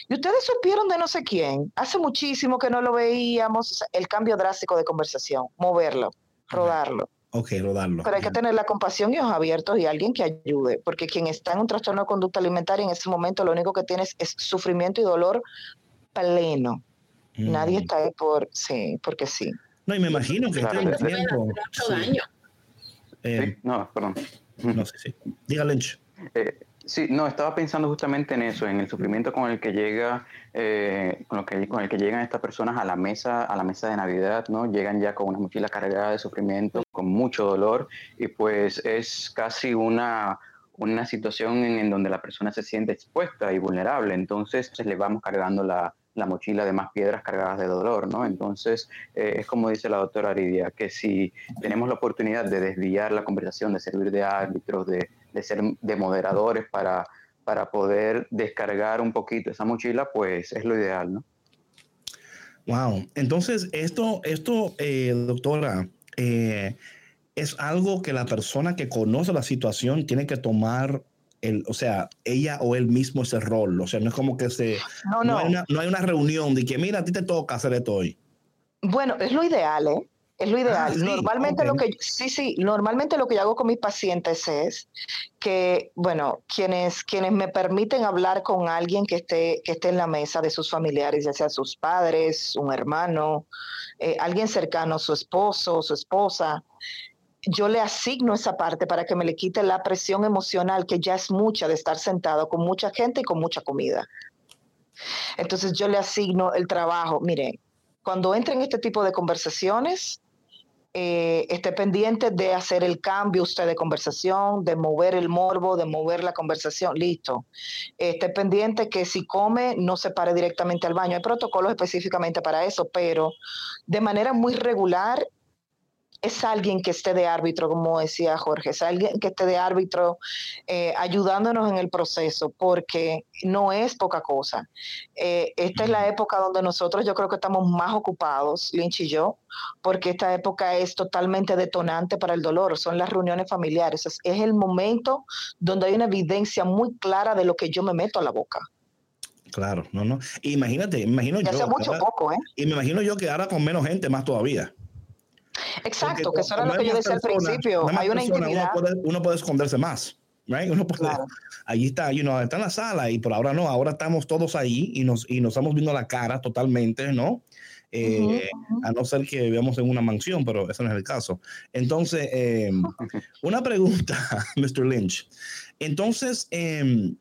y ustedes supieron de no sé quién. Hace muchísimo que no lo veíamos. El cambio drástico de conversación, moverlo, rodarlo. ok, rodarlo. Pero hay que tener la compasión y ojos abiertos y alguien que ayude, porque quien está en un trastorno de conducta alimentaria en ese momento lo único que tiene es, es sufrimiento y dolor pleno. Mm. Nadie está ahí por, sí, porque sí. No, y me imagino que Claro, sí. tiempo. mucho sí. daño. Eh, Sí, no, perdón. no sé, sí. Diga Lynch. Eh, sí, no, estaba pensando justamente en eso, en el sufrimiento con el que llega, eh, con, lo que, con el que llegan estas personas a la mesa, a la mesa de Navidad, ¿no? Llegan ya con una mochila cargada de sufrimiento, con mucho dolor, y pues es casi una una situación en, en donde la persona se siente expuesta y vulnerable, entonces le vamos cargando la, la mochila de más piedras cargadas de dolor, ¿no? Entonces, eh, es como dice la doctora Aridia, que si tenemos la oportunidad de desviar la conversación, de servir de árbitros, de, de ser de moderadores para, para poder descargar un poquito esa mochila, pues es lo ideal, ¿no? Wow. Entonces, esto, esto eh, doctora, eh, es algo que la persona que conoce la situación tiene que tomar el, o sea, ella o él mismo ese rol. O sea, no es como que se, No, no, no. hay, una, no hay una reunión de que, mira, a ti te toca hacer esto hoy. Bueno, es lo ideal, ¿eh? Es lo ideal. Ah, sí, normalmente lo que sí, sí, normalmente lo que yo hago con mis pacientes es que, bueno, quienes quienes me permiten hablar con alguien que esté que esté en la mesa de sus familiares, ya sea sus padres, un hermano, eh, alguien cercano, su esposo, su esposa, yo le asigno esa parte para que me le quite la presión emocional que ya es mucha de estar sentado con mucha gente y con mucha comida. Entonces yo le asigno el trabajo. Mire, cuando entren este tipo de conversaciones, eh, esté pendiente de hacer el cambio usted de conversación, de mover el morbo, de mover la conversación, listo. Esté pendiente que si come no se pare directamente al baño. Hay protocolos específicamente para eso, pero de manera muy regular es alguien que esté de árbitro, como decía Jorge, es alguien que esté de árbitro eh, ayudándonos en el proceso, porque no es poca cosa. Eh, esta es la época donde nosotros yo creo que estamos más ocupados, Lynch y yo, porque esta época es totalmente detonante para el dolor, son las reuniones familiares, es, el momento donde hay una evidencia muy clara de lo que yo me meto a la boca. Claro, no, no. Imagínate, imagino yo. Hace mucho poco, ¿eh? Y me imagino yo que ahora con menos gente más todavía. Exacto, que eso era lo que yo decía al principio. Hay una intimidad. Uno puede, esconderse más. Right? Uno puede, Allí está, you know, está en la sala y por ahora no, ahora estamos todos ahí y nos, y nos estamos viendo la cara totalmente, ¿no? Eh, a no ser que vivamos en una mansión, pero eso no es el caso. Entonces, em, una pregunta, Mr. Lynch. Entonces, em,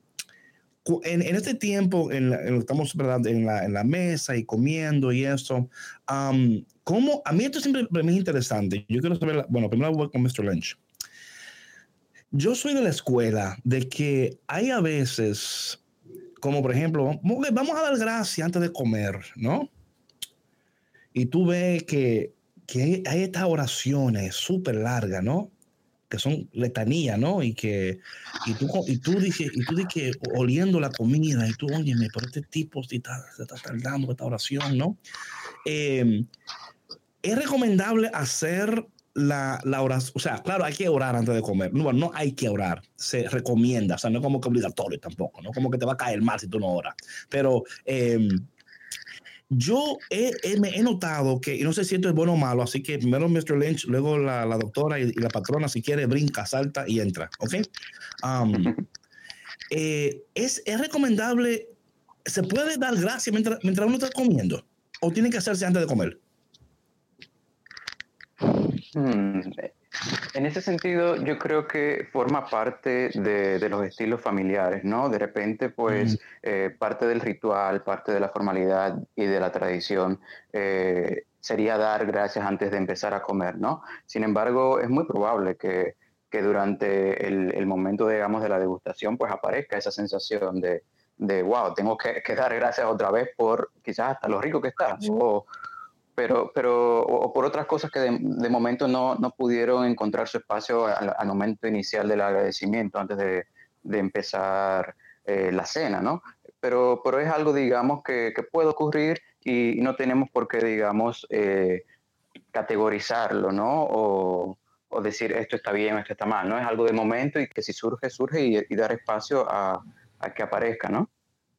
en, en, este tiempo, en estamos En, la, en la mesa y comiendo y eso, um, ¿cómo? A mí esto siempre me es interesante. Yo quiero saber, bueno, primero voy con Mr. Lynch. Yo soy de la escuela de que hay a veces, como por ejemplo, vamos a dar gracias antes de comer, ¿no? Y tú ves que, que hay estas oraciones súper largas, ¿no? que son letanía, ¿no? Y que y tú, y tú dices, y tú dices oliendo la comida, y tú, óyeme, pero este tipo se está, se está tardando esta oración, ¿no? Em, es recomendable hacer la, la, oración, o sea, claro, hay que orar antes de comer. No, no hay que orar, se recomienda, o sea, no es como que obligatorio tampoco, no como que te va a caer mal si tú no oras. Pero eh, yo he, he, notado que, y no sé si esto es bueno o malo, así que primero Mr. Lynch, luego la, la doctora y, la patrona, si quiere, brinca, salta y entra, ¿ok? Um, eh, es, es, recomendable, ¿se puede dar gracias mientras, mientras uno está comiendo? ¿O tiene que hacerse antes de comer? Hmm, en ese sentido, yo creo que forma parte de, los estilos familiares, ¿no? De repente, pues, eh, parte del ritual, parte de la formalidad y de la tradición eh, sería dar gracias antes de empezar a comer, ¿no? Sin embargo, es muy probable que, durante el, momento, digamos, de la degustación, pues aparezca esa sensación de, de wow, tengo que, dar gracias otra vez por quizás hasta lo rico que está, o, pero, pero o por otras cosas que de, momento no, no, pudieron encontrar su espacio al, momento inicial del agradecimiento, antes de, de empezar eh, la cena, ¿no? Pero, pero es algo, digamos, que, que puede ocurrir y, no tenemos por qué, digamos, eh, categorizarlo, ¿no? O, decir esto está bien esto está mal, ¿no? Es algo de momento y que si surge, surge y, dar espacio a, a, que aparezca, ¿no?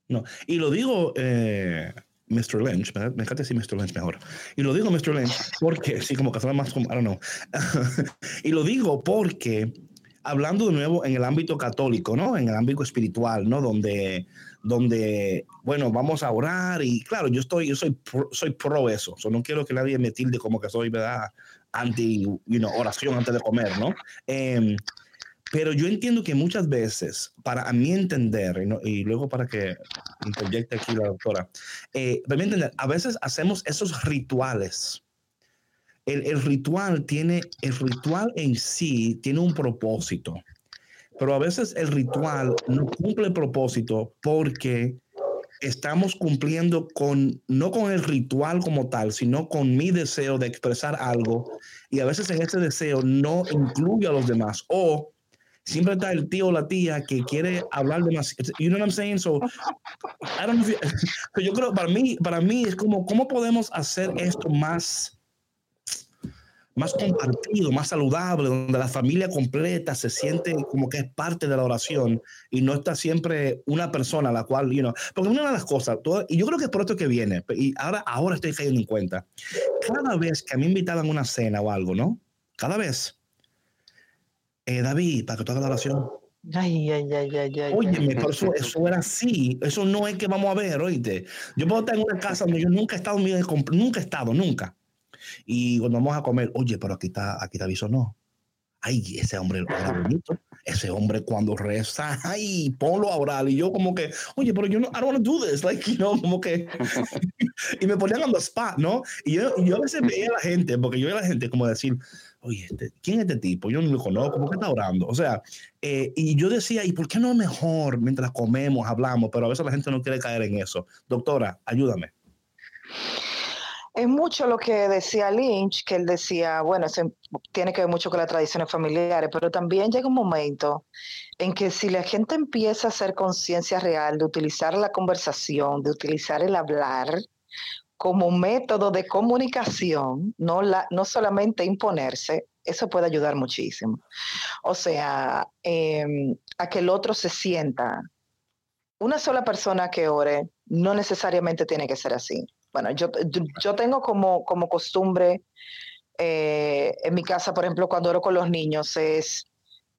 No, y lo digo... Eh Mr. Lynch, me, encanta decir Mr. Lynch mejor. Y lo digo Mr. Lynch porque, sí, como que suena más como, I don't know. y lo digo porque, hablando de nuevo en el ámbito católico, ¿no? En el ámbito espiritual, ¿no? Donde, donde bueno, vamos a orar y claro, yo estoy, yo soy pro, soy pro eso. no quiero que nadie me tilde como que soy, ¿verdad? Anti, you know, oración antes de comer, ¿no? Eh, pero yo entiendo que muchas veces, para a mí entender, y, luego para que interjecte aquí la doctora, eh, para mí entender, a veces hacemos esos rituales. El, el, ritual tiene, el ritual en sí tiene un propósito, pero a veces el ritual no cumple el propósito porque estamos cumpliendo con, no con el ritual como tal, sino con mi deseo de expresar algo y a veces en ese deseo no incluye a los demás o siempre está el tío o la tía que quiere hablar de más. You know what I'm saying? So, I don't know yo creo, para mí, para mí es como, ¿cómo podemos hacer esto más, más compartido, más saludable, donde la familia completa se siente como que es parte de la oración y no está siempre una persona a la cual, you know, porque una de las cosas, y yo creo que es por esto que viene, y ahora, ahora estoy cayendo en cuenta, cada vez que a mí invitaban a una cena o algo, ¿no? Cada vez eh, David, para que tú hagas la oración. Ay, ay, ay, ay, ay. Óyeme, pero eso, eso, era así. Eso no es que vamos a ver, oíste. Yo puedo estar en una casa donde yo nunca he estado, nunca he estado, nunca. Y cuando vamos a comer, oye, pero aquí está, aquí aviso, no. ay, ese hombre era bonito. Ese hombre cuando reza, ay, ponlo a orar. Y yo como que, oye, pero yo no, I don't want to do this. Like, you know, como que, y me ponían on the spot, ¿no? Y yo, yo a veces veía a la gente, porque yo veía a la gente como decir, oye, este, ¿quién es este tipo? Yo no lo conozco, ¿por qué está orando? O sea, eh, y yo decía, ¿y por qué no mejor mientras comemos, hablamos? Pero a veces la gente no quiere caer en eso. Doctora, ayúdame. Es mucho lo que decía Lynch, que él decía, bueno, se, tiene que ver mucho con las tradiciones familiares, pero también llega un momento en que si la gente empieza a hacer conciencia real de utilizar la conversación, de utilizar el hablar como método de comunicación, no, la, no solamente imponerse, eso puede ayudar muchísimo. O sea, em, a que el otro se sienta. Una sola persona que ore no necesariamente tiene que ser así bueno, yo, yo tengo como, como costumbre eh, en mi casa, por ejemplo, cuando oro con los niños, es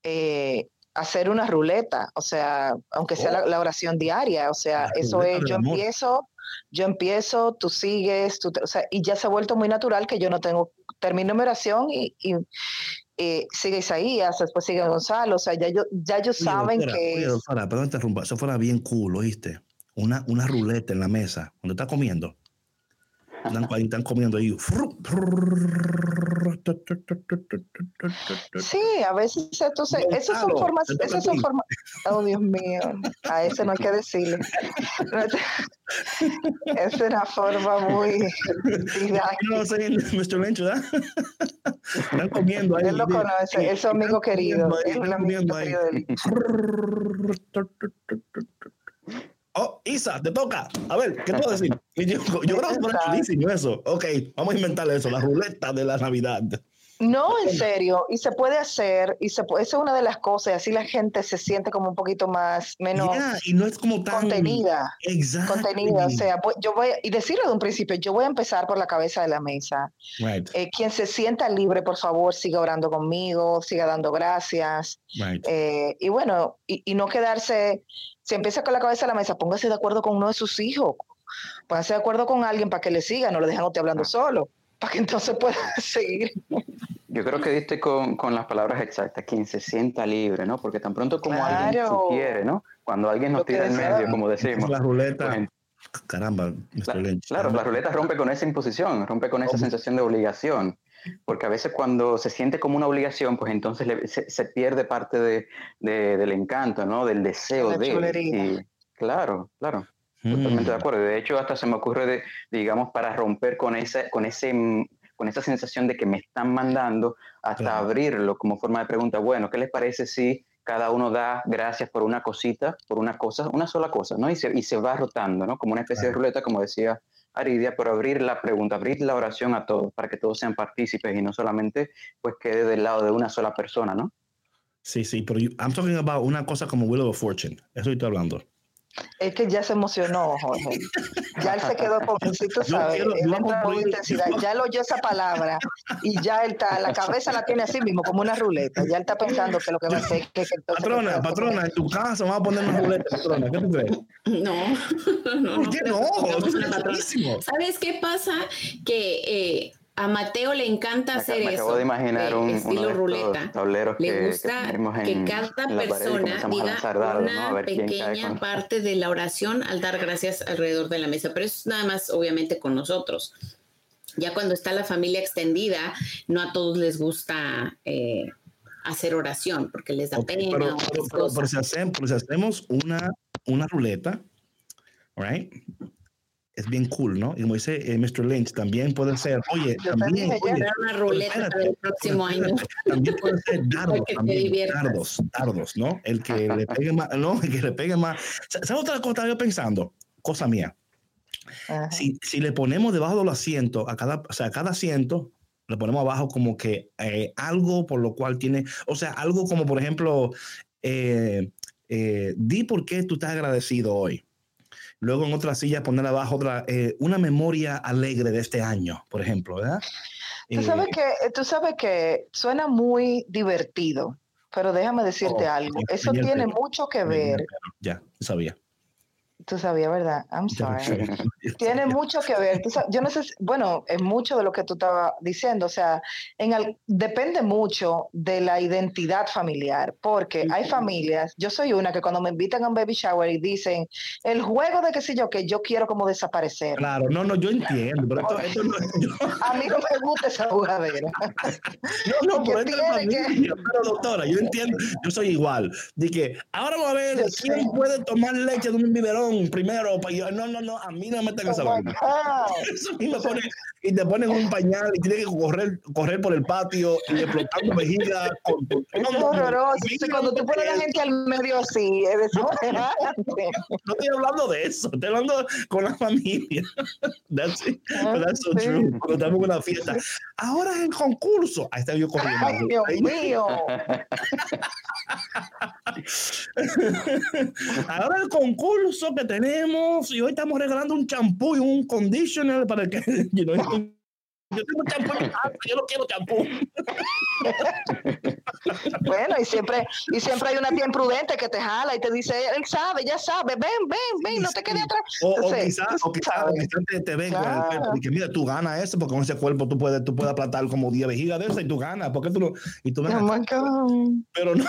eh, hacer una ruleta, o sea, aunque sea la, oración diaria, o sea, eso es, yo empiezo, yo empiezo, tú sigues, tú o sea, y ya se ha vuelto muy natural que yo no tengo, termino mi oración y, y sigue Isaías, después sigue Gonzalo, o sea, ya, yo, ya ellos saben que... Oye, doctora, perdón interrumpa, eso fuera bien cool, ¿oíste? Una, una ruleta en la mesa, cuando está comiendo están, están comiendo ahí. Sí, a veces entonces, esas son formas, esas son formas, oh Dios mío, a ese no hay que decirle. es una forma muy no, Mr. Lynch, ¿verdad? Están comiendo ahí. Él lo conoce, es su amigo querido. Es un amigo querido de Oh, Isa, te toca. A ver, ¿qué puedo decir? Yo, yo creo que es eso. Ok, vamos a inventar eso, la ruleta de la Navidad. No, en serio, y se puede hacer, y se puede, esa es una de las cosas, y así la gente se siente como un poquito más, menos y no es como tan contenida. Exacto. Contenida, o sea, yo voy, y decirlo de un principio, yo voy a empezar por la cabeza de la mesa. Right. Eh, quien se sienta libre, por favor, siga orando conmigo, siga dando gracias. Right. Eh, y bueno, y, y no quedarse, si empieza con la cabeza de la mesa, póngase de acuerdo con uno de sus hijos, póngase de acuerdo con alguien para que le siga, no lo dejen usted hablando solo para que entonces pueda seguir. Yo creo que diste con, con, las palabras exactas, quien se sienta libre, ¿no? Porque tan pronto como alguien sugiere, ¿no? Cuando alguien nos tira en medio, como decimos. La ruleta. Pues, Caramba, la, claro, la ruleta rompe con esa imposición, rompe con esa sensación de obligación. Porque a veces cuando se siente como una obligación, pues entonces se, se, pierde parte de, de, del encanto, ¿no? Del deseo de... Y, claro, claro. Totalmente de mm. acuerdo. De hecho, hasta se me ocurre, de, digamos, para romper con, esa, con, ese, con esa sensación de que me están mandando, hasta abrirlo como forma de pregunta. Bueno, ¿qué les parece si cada uno da gracias por una cosita, por una cosa, una sola cosa, ¿no? Y se, y se va rotando, ¿no? Como una especie de ruleta, como decía Aridia, pero abrir la pregunta, abrir la oración a todos, para que todos sean partícipes y no solamente pues quede del lado de una sola persona, ¿no? Sí, sí, pero I'm talking about una cosa como Will of Fortune, eso estoy hablando. Es que ya se emocionó, Jorge. Ya él se quedó con tú sabes, él entra con intensidad. Ya lo oyó esa palabra y ya él está, la cabeza la tiene así mismo, como una ruleta. Ya él está pensando que lo que va a hacer que, que Patrona, patrona, en tu casa vamos a poner una ruleta, patrona. ¿Qué tú crees? No, no, ¿Por qué no? no? ¿Sabes qué pasa? Que eh, a Mateo le encanta hacer me eso. Acabo de imaginar un estilo ruleta. Tableros le gusta que, cada persona diga una pequeña parte de la oración al dar gracias alrededor de la mesa. Pero eso es nada más, obviamente, con nosotros. Ya cuando está la familia extendida, no a todos les gusta eh, hacer oración porque les da pena. Pero, pero, si hacemos, si hacemos una, una ruleta, right? Es bien cool, ¿no? Y como dice eh, Mr. Lynch, también puede ser, oye, también, oye, una ruleta para el próximo año. También puede ser dardos, también, dardos, dardos, ¿no? El que le pegue más, ¿no? El que le pegue más. ¿Sabes otra cosa estaba yo pensando? Cosa mía. Si, si, le ponemos debajo del asiento, a cada, o sea, a cada asiento, le ponemos abajo como que eh, algo por lo cual tiene, o sea, algo como, por ejemplo, eh, eh, di por qué tú estás agradecido hoy. Luego en otra silla poner abajo otra, eh, una memoria alegre de este año, por ejemplo, ¿verdad? Tú sabes, eh, que, eh, tú sabes que suena muy divertido, pero déjame decirte oh, algo. Eso tiene mucho que ver. Ya, sabía. Tú sabías, ¿verdad? I'm sorry. Tiene mucho que ver. yo no sé, bueno, es mucho de lo que tú estabas diciendo. O sea, en depende mucho de la identidad familiar, porque hay familias, yo soy una que cuando me invitan a un baby shower y dicen, el juego de qué sé yo, que yo quiero como desaparecer. Claro, no, no, yo entiendo, pero esto, no, A mí no me gusta esa jugadera. no, no, pero, esto pero doctora, yo entiendo, yo soy igual. Dije, ahora vamos a ver quién puede tomar leche de un biberón primero. no, no, no, a mí no me meten esa vaina. Eso me pone, y te ponen un pañal y tienes que correr, correr por el patio y explotando vejiga. Con, es horroroso. cuando tú pones a la gente al medio así, es no, no estoy hablando de eso, estoy hablando con la familia. That's, it. Ah, that's so true. Cuando estamos en una fiesta. Ahora es el concurso. Ahí está yo corriendo. Ay, Dios mío. Ahora el concurso que tenemos y hoy estamos regalando un champú y un conditioner para que you know, yo tengo champú yo no quiero champú. bueno, y siempre, y siempre hay una tía imprudente que te jala y te dice, él sabe, ya sabe, ven, ven, ven, no te quedes atrás. O, o quizás o quizá, te, te ven con el cuerpo y que mira, tú ganas eso, porque con ese cuerpo tú puedes, tú puedes aplastar como 10 vejigas de esa y tú ganas, porque tú no, y tú oh my God. Pero no.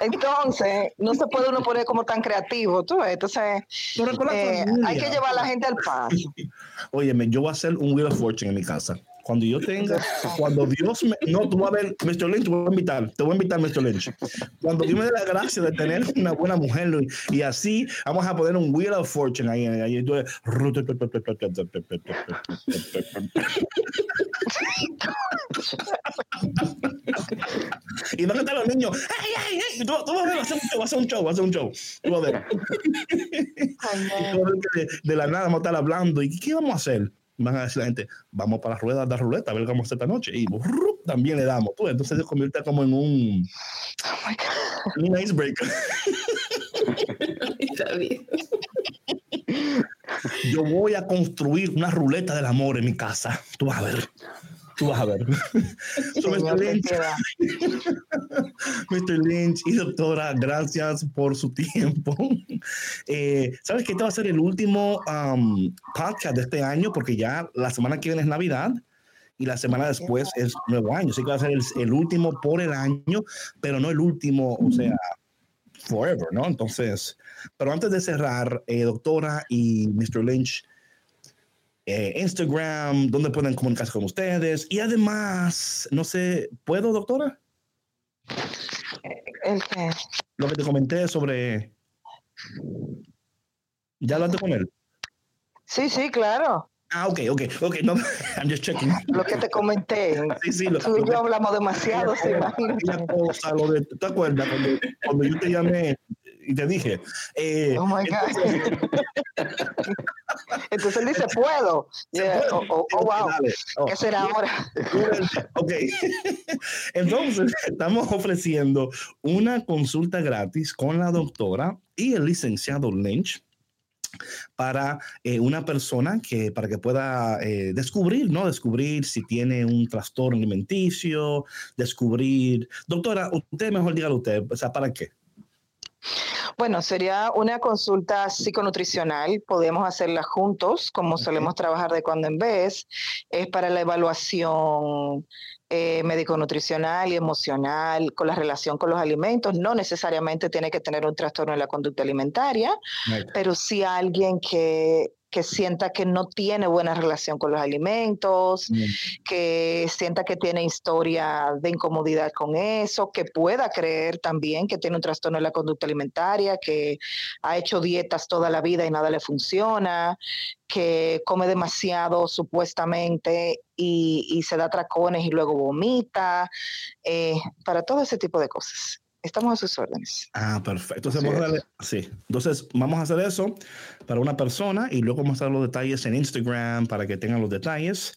Entonces, no se puede uno poner como tan creativo, tú ves, entonces eh, hay que llevar la gente al paso. Óyeme, yo voy a hacer un Wheel of Fortune en mi casa. Cuando yo tenga, cuando Dios me, no, tú vas a ver, Mr. Lynch, te voy a invitar, te voy a invitar, Mr. Lynch. Cuando Dios me dé la gracia de tener una buena mujer y así vamos a poner un Wheel of Fortune ahí, ahí, ahí y van a estar los niños, ¡ay, ay, ay! Tú, tú vas a ver, va a hacer un show, va a hacer un show, va a ver. de, de, la nada vamos a estar hablando, ¿y qué vamos a hacer? Van a decir la gente, vamos para las ruedas de ruleta, a ver cómo está esta noche. Y también le damos. Tú, entonces se convierte como en un, oh un icebreaker. Yo voy a construir una ruleta del amor en mi casa. Tú vas a ver. Tú vas a ver. Mr. Lynch. Mr. Lynch y doctora, gracias por su tiempo. Eh, ¿Sabes que este va a ser el último um, podcast de este año? Porque ya la semana que viene es Navidad y la semana después es nuevo año. Así que va a ser el, último por el año, pero no el último, o sea, forever, ¿no? Entonces, pero antes de cerrar, eh, doctora y Mr. Lynch, eh, Instagram, donde pueden comunicarse con ustedes. Y además, no sé, ¿puedo, doctora? ¿El qué? Lo que te comenté sobre... ¿Ya hablaste con él? Sí, sí, claro. Ah, ok, ok, ok, no, I'm just checking. Lo que te comenté. Sí, sí, lo, Tú y yo hablamos demasiado, sí, ¿Te acuerdas cuando, cuando yo te llamé y te dije. Eh, oh my God. Entonces, él dice, puedo. Oh, oh, oh, wow. Oh. ¿Qué será ahora? ok. Entonces, estamos ofreciendo una consulta gratis con la doctora y el licenciado Lynch para eh, una persona que para que pueda eh, descubrir, ¿no? Descubrir si tiene un trastorno alimenticio, descubrir, doctora, usted mejor dígalo usted, o sea, ¿para qué? Bueno, sería una consulta psiconutricional. Podemos hacerla juntos, como solemos trabajar de cuando en vez. Es para la evaluación eh, médico-nutricional y emocional con la relación con los alimentos. No necesariamente tiene que tener un trastorno en la conducta alimentaria, pero sí alguien que que sienta que no tiene buena relación con los alimentos, que sienta que tiene historia de incomodidad con eso, que pueda creer también que tiene un trastorno en la conducta alimentaria, que ha hecho dietas toda la vida y nada le funciona, que come demasiado supuestamente y, se da tracones y luego vomita, eh, para todo ese tipo de cosas. Estamos a sus órdenes. Ah, perfecto. Entonces, vamos a, sí. Entonces, vamos a hacer eso para una persona y luego vamos a dar los detalles en Instagram para que tengan los detalles.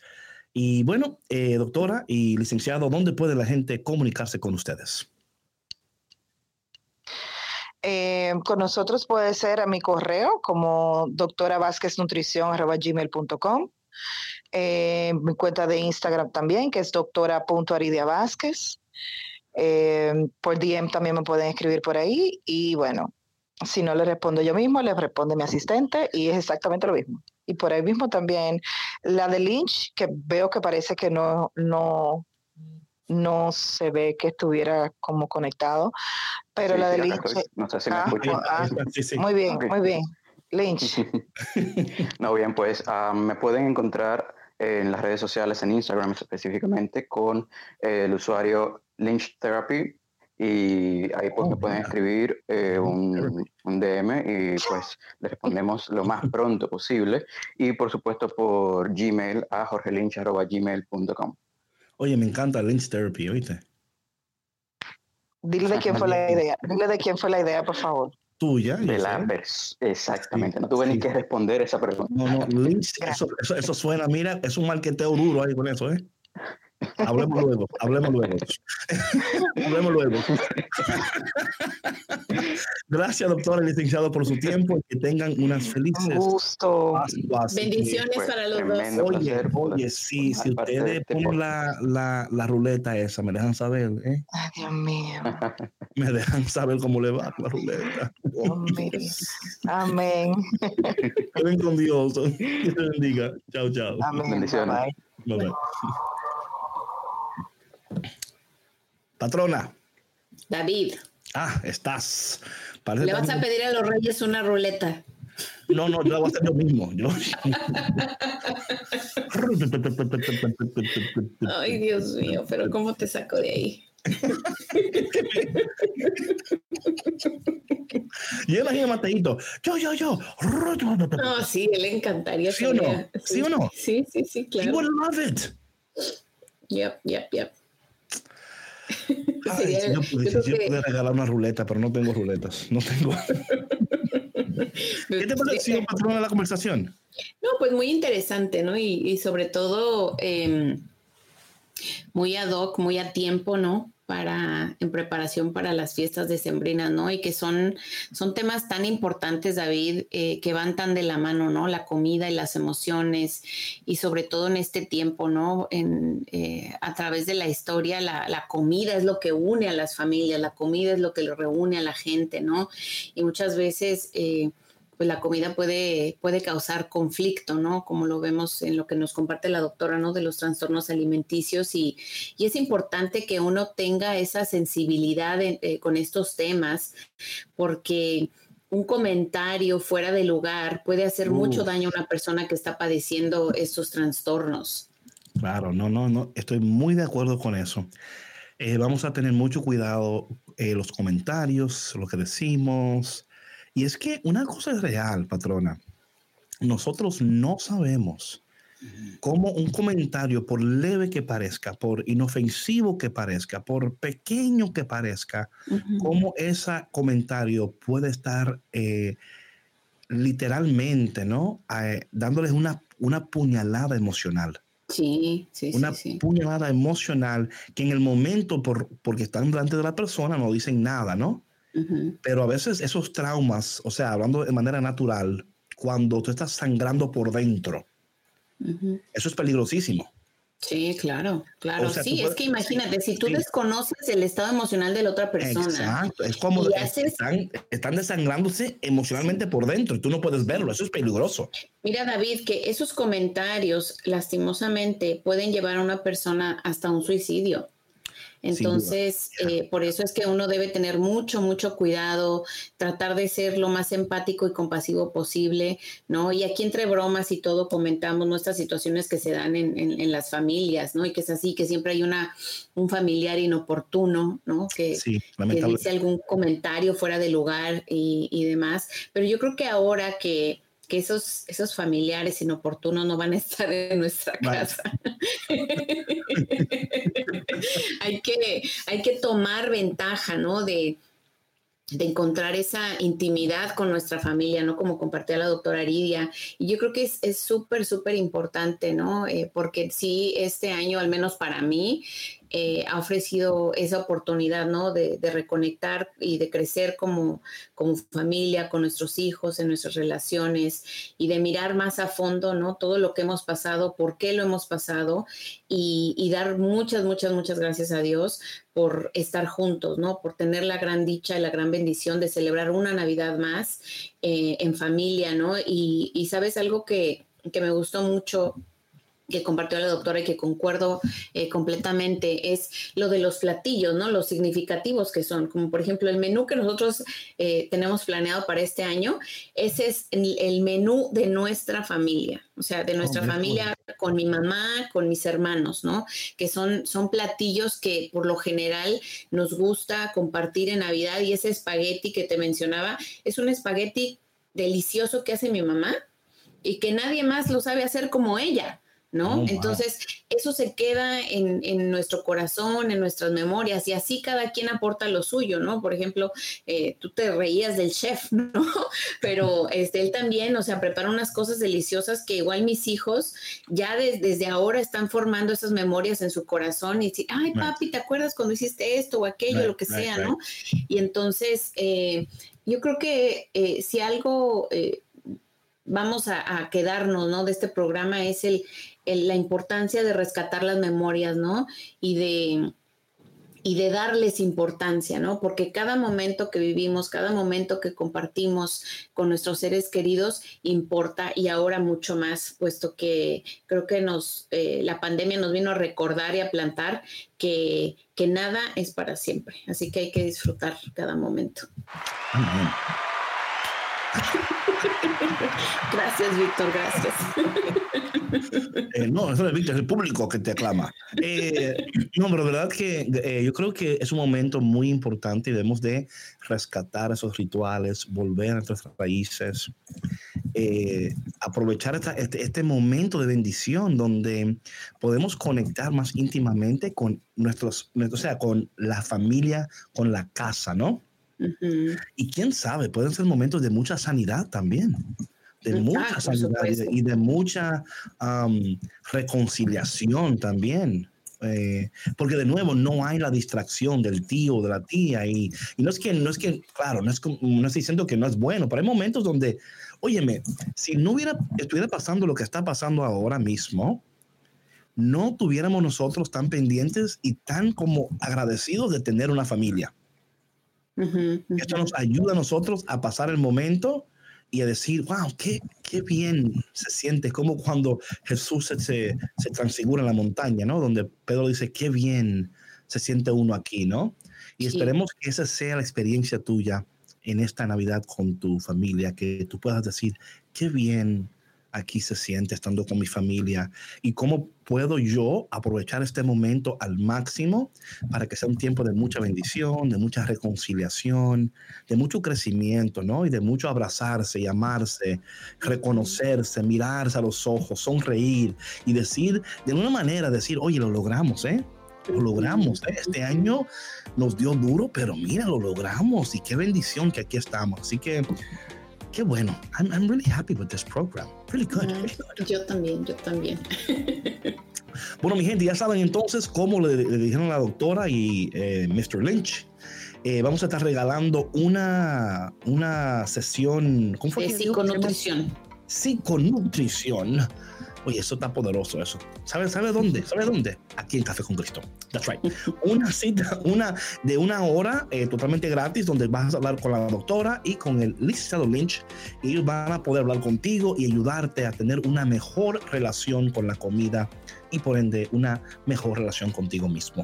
Y bueno, eh, doctora y licenciado, ¿dónde puede la gente comunicarse con ustedes? Eh, con nosotros puede ser a mi correo como doctora Vázquez Nutrición gmail.com. Eh, mi cuenta de Instagram también, que es doctora.aridia Vázquez. Eh, por DM también me pueden escribir por ahí y bueno, si no le respondo yo mismo, le responde mi asistente y es exactamente lo mismo. Y por ahí mismo también la de Lynch, que veo que parece que no, no, no se ve que estuviera como conectado, pero Sí, la de sí, Lynch... estoy. No sé si me Ah, escuchan. ah, Sí, sí. Muy bien, muy bien. Lynch. No, bien, pues ah, me pueden encontrar en las redes sociales, en Instagram específicamente, con eh, el usuario Lynch Therapy. Y ahí pues Oh, me pueden escribir eh, un, DM y pues le respondemos lo más pronto posible. Y por supuesto por Gmail a jorgelinch.gmail.com. Oye, me encanta Lynch Therapy, ¿oíste? Dile de quién fue la idea. Dile de quién fue la idea, por favor. Tuya. De Exactamente. No tuve ni sí. que responder esa pregunta. No, no, Lynch, eso, eso, eso suena, mira, es un marqueteo duro ahí con eso, ¿eh? Hablemos luego, hablemos luego. hablemos luego. Gracias, doctora y licenciado, por su tiempo y que tengan unas Un felices gusto. Pascuas. Bendiciones Pues, para los dos. Oye, oye, sí, si ustedes este ponen la, la, la ruleta esa, me dejan saber, ¿eh? Ay, Dios mío. Me dejan saber cómo le va la ruleta. Dios mío. Amén. Queden con Dios. Que te bendiga. Chao, chao. Amén. Bendiciones. Bye, bye. Bye, bye. Patrona. David, Ah, estás. Parece le vas tan- a pedir a los reyes una ruleta. No, no, yo la voy a hacer yo mismo. Yo... Ay, Dios mío, pero ¿cómo te saco de ahí? y imagino a Mateito. Yo, yo, yo. No, sí, le encantaría. ¿Sí o no? tener- ¿Sí o no? Sí, sí, sí, He claro. would love it. Yep, yep, yep. Ay, Sería- si yo, yo yo que- pudiera regalar una ruleta, pero no tengo ruletas. No tengo. ¿Qué te pareció, patrona, la conversación? No, pues muy interesante, ¿no? Y, y sobre todo eh, muy ad hoc, muy a tiempo, ¿no? Para, en preparación para las fiestas decembrinas, ¿no? Y que son, son temas tan importantes, David, eh, que van tan de la mano, ¿no? La comida y las emociones, y sobre todo en este tiempo, ¿no? En, eh, a través de la historia, la, la comida es lo que une a las familias, la comida es lo que reúne a la gente, ¿no? Y muchas veces... eh, pues la comida puede, puede causar conflicto, ¿no? Como lo vemos en lo que nos comparte la doctora, ¿no? De los trastornos alimenticios y, y es importante que uno tenga esa sensibilidad en- eh, con estos temas porque un comentario fuera de lugar puede hacer mucho daño a una persona que está padeciendo estos trastornos. Claro, no, no, no. Estoy muy de acuerdo con eso. Eh, vamos a tener mucho cuidado eh, los comentarios, lo que decimos. Y es que una cosa es real, patrona. Nosotros no sabemos cómo un comentario, por leve que parezca, por inofensivo que parezca, por pequeño que parezca, cómo ese comentario puede estar eh, literalmente, ¿no? Eh, dándoles una, una puñalada emocional Sí, sí, sí, una sí. puñalada emocional que en el momento, por, porque están delante de la persona, no dicen nada, ¿no? Pero a veces esos traumas, o sea, hablando de manera natural, cuando tú estás sangrando por dentro, eso es peligrosísimo. Sí, claro, claro. O sea, sí, es que imagínate, si tú sí. desconoces el estado emocional de la otra persona, Exacto. Es como haces- están desangrándose emocionalmente por dentro y tú no puedes verlo. Eso es peligroso. Mira, David, que esos comentarios lastimosamente pueden llevar a una persona hasta un suicidio. Entonces, eh, por eso es que uno debe tener mucho, mucho cuidado, tratar de ser lo más empático y compasivo posible, ¿no? Y aquí entre bromas y todo comentamos nuestras situaciones que se dan en, en- en las familias, ¿no? Y que es así, que siempre hay una, un familiar inoportuno, ¿no? Que, Sí, que dice algún comentario fuera de lugar y, y demás. Pero yo creo que ahora que, que esos, esos familiares inoportunos no van a estar en nuestra casa. hay, que, hay que tomar ventaja, ¿no? De, de encontrar esa intimidad con nuestra familia, ¿no? Como compartía la doctora Aridia. Y yo creo que es es súper, súper importante, ¿no? Eh, porque sí, este año, al menos para mí, eh, ha ofrecido esa oportunidad, ¿no? De, reconectar y de crecer como, como familia, con nuestros hijos, en nuestras relaciones y de mirar más a fondo, ¿no? Todo lo que hemos pasado, por qué lo hemos pasado y, dar muchas, muchas, muchas gracias a Dios por estar juntos, ¿no? Por tener la gran dicha y la gran bendición de celebrar una Navidad más eh, en familia, ¿no? Y, y sabes algo que, que me gustó mucho que compartió la doctora y que concuerdo eh, completamente es lo de los platillos, ¿no? Los significativos que son, como por ejemplo el menú que nosotros eh, tenemos planeado para este año, ese es el, menú de nuestra familia, o sea, de nuestra familia con mi mamá, con mis hermanos, ¿no? Que son, son platillos que por lo general nos gusta compartir en Navidad y ese espagueti que te mencionaba es un espagueti delicioso que hace mi mamá y que nadie más lo sabe hacer como ella. ¿No? Entonces, eso se queda en, nuestro corazón, en nuestras memorias, y así cada quien aporta lo suyo, ¿no? Por ejemplo, eh, tú te reías del chef, ¿no? Pero este, él también, o sea, prepara unas cosas deliciosas que igual mis hijos ya desde ahora están formando esas memorias en su corazón y dicen, ay, papi, ¿te acuerdas cuando hiciste esto o aquello, lo que sea, ¿no? Y entonces, eh, yo creo que eh, si algo vamos a, quedarnos, ¿no? De este programa es el, la importancia de rescatar las memorias, ¿no? Y de, y de darles importancia, ¿no? Porque cada momento que vivimos, cada momento que compartimos con nuestros seres queridos importa y ahora mucho más, puesto que creo que nos, eh, la pandemia nos vino a recordar y a plantar que, que nada es para siempre. Así que hay que disfrutar cada momento. Gracias, Víctor, gracias. Eh, no, eso es Víctor, es el público que te aclama. Eh, no, pero verdad que eh, yo creo que es un momento muy importante y debemos de rescatar esos rituales, volver a nuestras raíces, aprovechar este, este, momento de bendición donde podemos conectar más íntimamente con nuestros, o sea, con la familia, con la casa, ¿no? Y quién sabe, pueden ser momentos de mucha sanidad también, de mucha sanidad y de, mucha reconciliación también. Eh, porque de nuevo no hay la distracción del tío o de la tía y, y, no es que no es que claro no es no estoy diciendo que no es bueno pero hay momentos donde óyeme si no hubiera estuviera pasando lo que está pasando ahora mismo no tuviéramos nosotros tan pendientes y tan como agradecidos de tener una familia esto nos ayuda a nosotros a pasar el momento y a decir, wow, qué, qué bien se siente, como cuando Jesús se, se, transfigura en la montaña, ¿no? Donde Pedro dice, qué bien se siente uno aquí, ¿no? Y esperemos que esa sea la experiencia tuya en esta Navidad con tu familia, que tú puedas decir, qué bien aquí se siente estando con mi familia y cómo puedo yo aprovechar este momento al máximo para que sea un tiempo de mucha bendición, de mucha reconciliación, de mucho crecimiento, ¿no? Y de mucho abrazarse y amarse, reconocerse, mirarse a los ojos, sonreír y decir, de una manera, decir, oye, lo logramos, ¿eh? Lo logramos. ¿eh? Este año nos dio duro, pero mira, lo logramos y qué bendición que aquí estamos. Así que qué bueno. I'm, I'm really happy with this program. Really good. Yo también, yo también. bueno, mi gente, ya saben entonces cómo le, dijeron a la doctora y eh, Mr. Lynch. Eh, vamos a estar regalando una, una sesión. ¿Cómo fue? De psiconutrición. Psiconutrición Oye, eso está poderoso, eso. ¿Sabe, sabe dónde? ¿Sabe dónde? Aquí en Café con Cristo. That's right. Una cita, una de una hora eh, totalmente gratis donde vas a hablar con la doctora y con el licenciado Lynch. Y ellos van a poder hablar contigo y ayudarte a tener una mejor relación con la comida y por ende una mejor relación contigo mismo.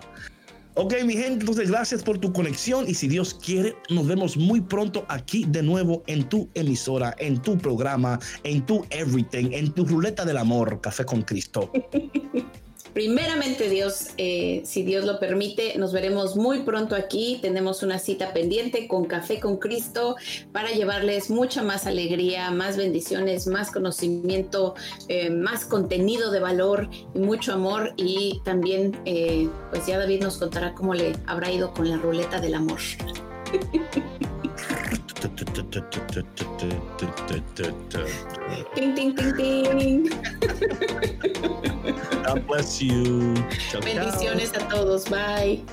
Ok, mi gente, entonces gracias por tu conexión y si Dios quiere, nos vemos muy pronto aquí de nuevo en tu emisora, en tu programa, en tu everything, en tu ruleta del amor, Café con Cristo. Primeramente Dios, eh, si Dios lo permite, nos veremos muy pronto aquí. Tenemos una cita pendiente con Café con Cristo para llevarles mucha más alegría, más bendiciones, más conocimiento, eh, más contenido de valor y mucho amor. Y también, eh, pues ya David nos contará cómo le habrá ido con la ruleta del amor. Ting, ting, ting, ting. God bless you. Bendiciones a todos. Bye.